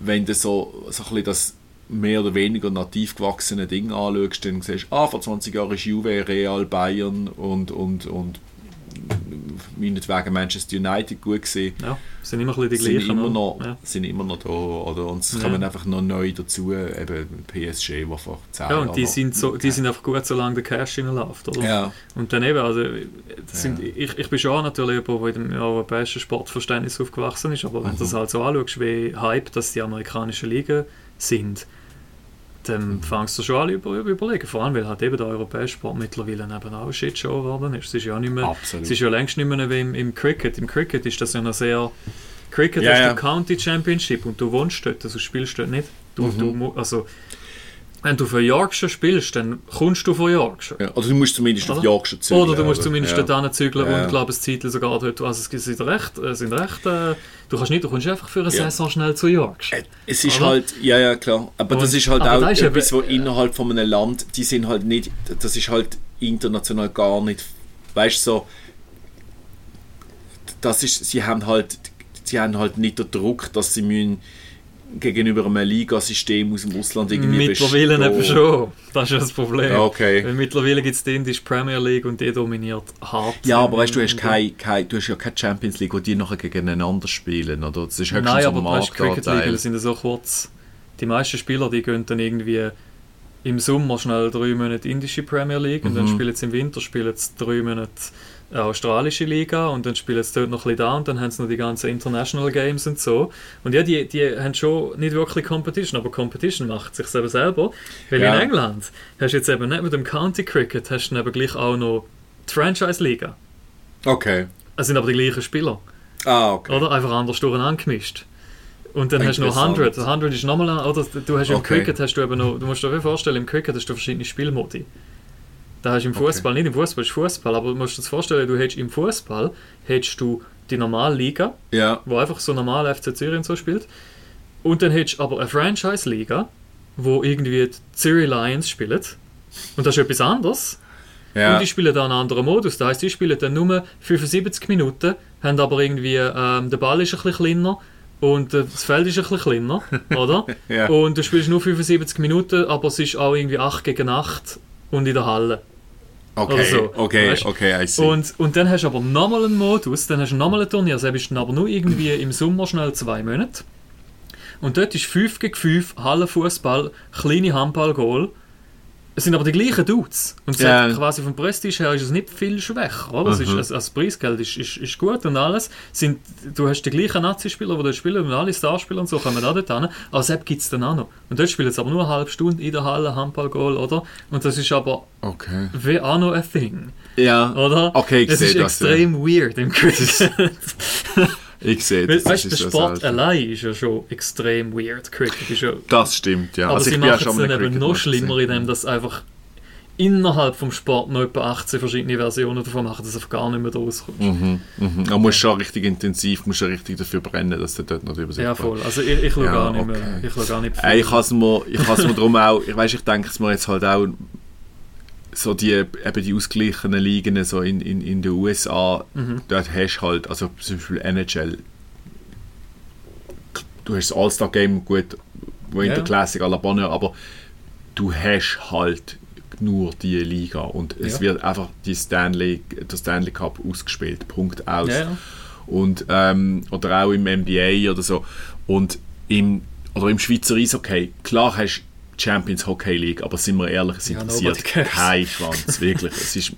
wenn du so, so ein bisschen das mehr oder weniger nativ gewachsene Ding anschaust, dann siehst du, ah, vor 20 Jahren ist Juve, Real, Bayern und, und, und meinetwegen Manchester United gut gesehen. Ja, sind immer ein bisschen die gleichen. Sind immer noch, ja. sind immer noch da. Oder? Und es ja. kommen einfach noch neu dazu, eben PSG, wo vor 10 Ja, und die, sind, so, die sind einfach gut, solange der Cash reinläuft. Oder? Ja. Und dann eben, also, sind, ich, ich bin schon natürlich jemand, der im europäischen Sportverständnis aufgewachsen ist, aber mhm. wenn du das halt so anschaust, wie Hype dass die amerikanischen Ligen sind, dann fängst du schon an über, überlegen. Vor allem, weil halt eben der europäische Sport mittlerweile eben auch Shitshow geworden ist. Es ist ja nicht mehr, Absolut. es ist ja längst nicht mehr wie im, im Cricket. Im Cricket ist das ja noch sehr... Cricket Ja, hast ja. du County Championship und du wohnst dort, also spielst dort nicht. Du, Mhm. du, also, wenn du für Yorkshire spielst, dann kommst du von Yorkshire. Ja, oder du musst zumindest auf Oder? Yorkshire zählen. Oder du musst zumindest ja. dort hinzügeln Ja. und glaube das Titel sogar dort. Also es sind recht, äh, sind recht äh, du kannst nicht, du kommst einfach für eine Ja. Saison schnell zu Yorkshire. Äh, Es ist Oder? halt, ja, ja, klar. Aber das Und- ist halt auch ist eben- etwas, wo innerhalb von einem Land, die sind halt nicht, das ist halt international gar nicht, weißt du, so, das ist, sie haben halt, sie haben halt nicht den Druck, dass sie müssen gegenüber einem Ligasystem aus dem Ausland irgendwie Mittlerweile eben schon. Das ist ja das Problem. Ja, okay. Weil mittlerweile gibt es die indische Premier League und die dominiert hart. Ja, aber weißt du, du hast, kein, kein, du hast ja keine Champions League, wo die nachher gegeneinander spielen, oder? Das ist Nein, aber du hast Cricket League, sind so kurz. Die meisten Spieler, die gehen dann irgendwie im Sommer schnell drei Monate indische Premier League und dann Mhm. spielen sie im Winter spielen sie drei Monate australische Liga und dann spielen sie dort noch ein bisschen da und dann haben sie noch die ganzen International Games und so. Und ja, die, die haben schon nicht wirklich Competition, aber Competition macht sich eben selber. Weil Ja. in England hast du jetzt eben nicht mit dem County Cricket, hast du eben gleich auch noch die Franchise Liga. Okay. Es sind aber die gleichen Spieler. Ah, okay. Oder einfach anders durcheinander gemischt. Und dann hast du noch Interessant. 100. 100 ist nochmal, oder du hast im Okay. Cricket hast du eben noch, du musst dir vorstellen, im Cricket hast du verschiedene Spielmodi. Da hast du im Okay. Fußball, nicht im Fußball ist Fußball, aber du musst dir das vorstellen, du hättest im Fußball hättest du die normale Liga, Ja. wo einfach so normal FC Zürich und so spielt. Und dann hättest du aber eine Franchise-Liga, wo irgendwie die Zürich Lions spielen. Und das ist etwas anderes. Ja. Und die spielen dann einen anderen Modus. Das heisst, die spielen dann nur 75 Minuten, haben aber irgendwie, ähm, der Ball ist ein bisschen kleiner und äh, das Feld ist ein bisschen kleiner, oder? Ja. Und du spielst nur 75 Minuten, aber es ist auch irgendwie 8 gegen 8 und in der Halle. Okay, so, okay, weißt? okay, I see. Und, und dann hast du aber nochmal einen Modus, dann hast du nochmal ein Turnier, das bist dann aber nur irgendwie im Sommer schnell zwei Monate. Und dort ist 5 gegen 5, Hallenfußball, kleine Handball-Goal. Es sind aber die gleichen Dudes. Und Ja. hat quasi vom Prestige her ist es nicht viel schwächer. Oder? Es ist, Mhm. also das Preisgeld ist, ist, ist gut und alles. Sind, du hast die gleichen Nazi-Spieler, die dort spielen, und alle Starspieler und so kommen auch dort hin. Aber selbst gibt es dann auch noch. Und dort spielen sie aber nur eine halbe Stunde in der Halle, Handball-Goal, oder? Und das ist aber okay. wie auch noch ein Thing. Ja, Oder? Okay, ich sehe ist das, ja. extrem weird im Cricket. ich sehe das. weißt das der Sport allein ist ja schon extrem weird. Cricket ist ja. Das stimmt, ja. aber also sie machen es dann eben noch schlimmer, indem das einfach innerhalb vom Sport noch etwa 18 verschiedene Versionen davon machen, dass du auf gar nicht mehr rauskommst. Mhm, mhm. Man muss schon richtig intensiv, muss schon richtig dafür brennen, dass du dort noch drüber Ja, voll. Also ich, ich schaue Ja, gar nicht mehr. okay. Ich schaue gar nicht Ey, ich has mir, ich has mir drum auch, ich weiß, ich denke es mir jetzt halt auch so die, eben die ausgeglichenen Ligen so in, in, in den USA, Mhm. dort hast du halt, also zum Beispiel NHL, du hast das All-Star-Game, gut, Winter Ja. Classic, Alabama, aber du hast halt nur die Liga und es Ja. wird einfach die Stanley, der Stanley Cup ausgespielt, Punkt aus Ja, und ähm, oder auch im NBA oder so und im oder im Schweizer Eishockey klar hast Champions Hockey League, aber sind wir ehrlich, es Ja, interessiert cares. keinen Schwanz, wirklich. Es ist,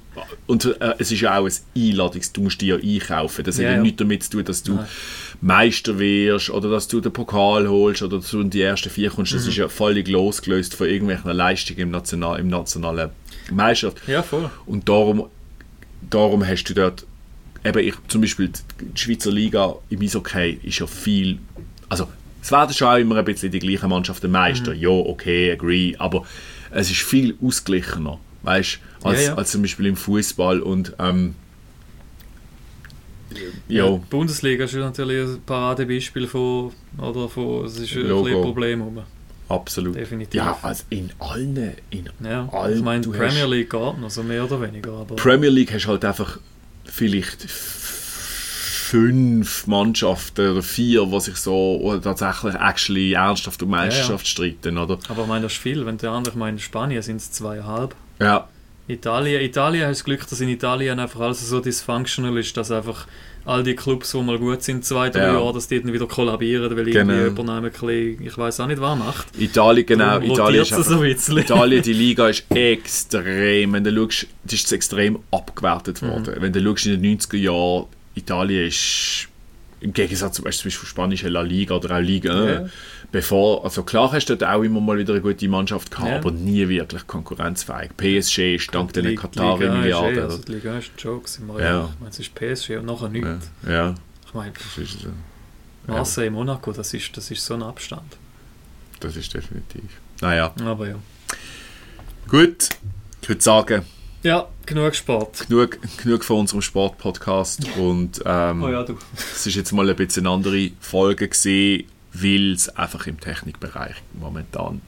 und äh, es ist ja auch ein Einladungs, du musst dir ja einkaufen. Das hat Ja, ja ja. nichts damit zu tun, dass du Nein. Meister wirst oder dass du den Pokal holst oder dass du in die ersten vier kommst. Mhm. Das ist ja völlig losgelöst von irgendwelchen Leistungen im, National, im nationalen Meisterschaft. Ja, voll. Und darum, darum hast du dort, eben ich, zum Beispiel die Schweizer Liga im Eishockey ist ja viel, also es werden schon auch immer ein bisschen die gleichen Mannschaften Meister, Mhm. ja, okay, agree, aber es ist viel ausgeglichener, weißt als, Ja, ja. als zum Beispiel im Fußball und ähm, Ja. die Bundesliga ist natürlich ein Paradebeispiel von, oder von, es ist ein Logo. ein Problem rum. absolut. Definitiv. Ja, also in allen, in Ja, allen, ich meine, Premier League geht noch, so mehr oder weniger, aber Premier League hast halt einfach vielleicht fünf Mannschaften oder vier, die sich so tatsächlich actually ernsthaft um Meisterschaft streiten, oder? aber ich meine, das ist viel, wenn der andere, in Spanien sind es zweieinhalb. Ja, Italien, Italien hat das Glück, dass in Italien einfach alles so dysfunctional ist, dass einfach all die Clubs, die mal gut sind, zwei, drei Ja. Jahre, dass die dann wieder kollabieren, weil Genau. irgendwie jemand ich weiß auch nicht, was macht. Italien, genau. Darum Italien ist es einfach, so ein. Italien, die Liga ist extrem, wenn du schaust, ist extrem abgewertet Mhm. worden. Wenn du schaust in den 90er Jahren, Italien ist im Gegensatz zum Beispiel zur spanischen La Liga oder auch Liga 1, Ja. bevor, also klar hast du dort auch immer mal wieder eine gute Mannschaft gehabt, Ja. aber nie wirklich konkurrenzfähig. PSG ist dank den ist eh- Milliarden. Also die Liga ist ein Joke, sind wir Ja. Ich meine, es ist PSG und nachher nichts. ja, ja, Ich meine, so. Marseille, Monaco, das ist, das ist so ein Abstand. das ist definitiv. Naja, Aber ja. gut. Ich würde sagen, Ja, genug Sport. genug, genug von unserem Sportpodcast und ähm, Oh ja. Es ist jetzt mal ein bisschen eine andere Folge gesehen, weil es einfach im Technikbereich momentan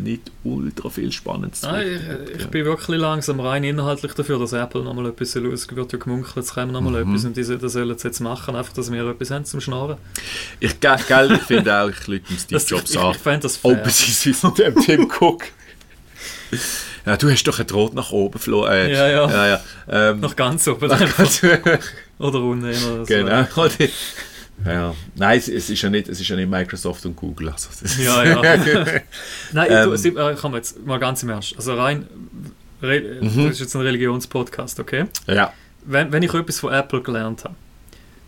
nicht ultra viel Spannendes Nein, gibt. ich, ich bin wirklich langsam rein inhaltlich dafür, dass Apple nochmal etwas. Es wird ja gemunkelt, es kommen nochmal Mhm. etwas und die sollen- das sollen sie jetzt machen, einfach, dass wir etwas haben zum Schnarren. Ich, ge- gell, ich finde auch, ich lüge Steve Jobs ich, an. ich fände das Oh, fair. beziehungsweise dem Tim Cook. Ja, du hast doch ein Draht nach oben geflogen. Äh, Ja, ja. ja, ja. Ähm, Noch ganz oben. Oder unten. Oder so. genau. Ja. Nein, es, es, ist ja nicht, es ist ja nicht Microsoft und Google. Also, Ja, ja. Nein, Ähm. du, sie- äh, komm jetzt mal ganz im Ernst. Also rein, re, Mhm. das ist jetzt ein Religionspodcast, okay? ja. Wenn, wenn ich etwas von Apple gelernt habe,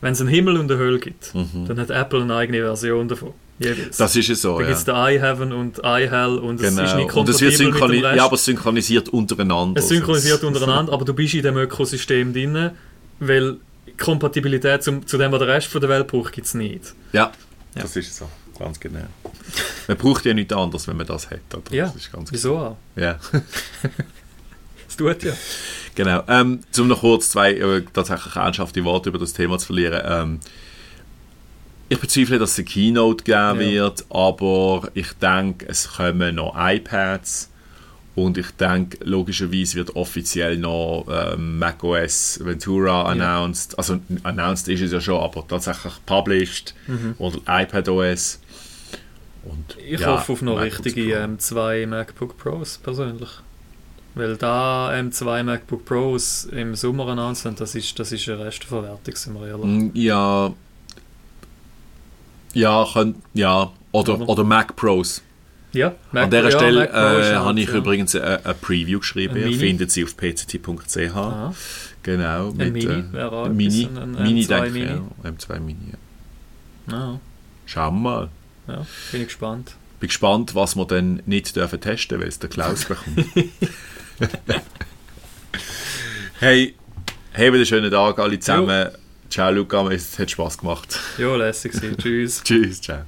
wenn es einen Himmel und eine Hölle gibt, Mhm. dann hat Apple eine eigene Version davon. Jeweils. Das ist ja so. da Ja. gibt es den iHeaven und iHell und es ist Genau. nicht Und es wird kompatibel mit dem synchronisiert, Rest. ja, aber es synchronisiert untereinander. es synchronisiert Also, untereinander, aber du bist in dem Ökosystem drin, weil Kompatibilität zum, zu dem, was der Rest von der Welt braucht, gibt es nicht. Ja, Ja. das ist so. Ganz genau. Man braucht ja nichts anderes, wenn man das hat. Oder? Ja, Das ist ganz Wieso auch? Ja, Es tut ja. genau. Ähm, um noch kurz zwei äh, tatsächlich ernsthafte Worte über das Thema zu verlieren. Ähm, ich bezweifle, dass es eine Keynote geben Ja. wird, aber ich denke, es kommen noch iPads und ich denke, logischerweise wird offiziell noch ähm, macOS Ventura announced. Also announced ist es ja schon, aber tatsächlich published oder iPadOS. Und, Ich ja, hoffe auf noch MacBooks richtige Pro. M2 MacBook Pros persönlich. Weil da M2 MacBook Pros im Sommer announced haben, das ist, das ist eine Restverwertung, sind wir ehrlich. Mm, Ja. Ja, könnt, ja. Oder, Aber- oder Mac Pros. Ja, An dieser ja, Stelle Mac äh, habe ich ja. übrigens eine, Preview geschrieben. Ihr Mini? findet sie auf pct.ch. Aha. Genau. Ein Mini äh, wäre auch ein Mini, ein- Mini M2 denke ich. Mini. Ja. M2 Mini. Ja. Ja, Schauen wir mal. ja, bin ich gespannt. Bin gespannt, was wir dann nicht dürfen testen, weil es der Klaus bekommt. hey, habt einen schönen Tag alle zusammen. Ciao Luca, es hat Spaß gemacht. Ja, lässig. Tschüss. Tschüss, ciao.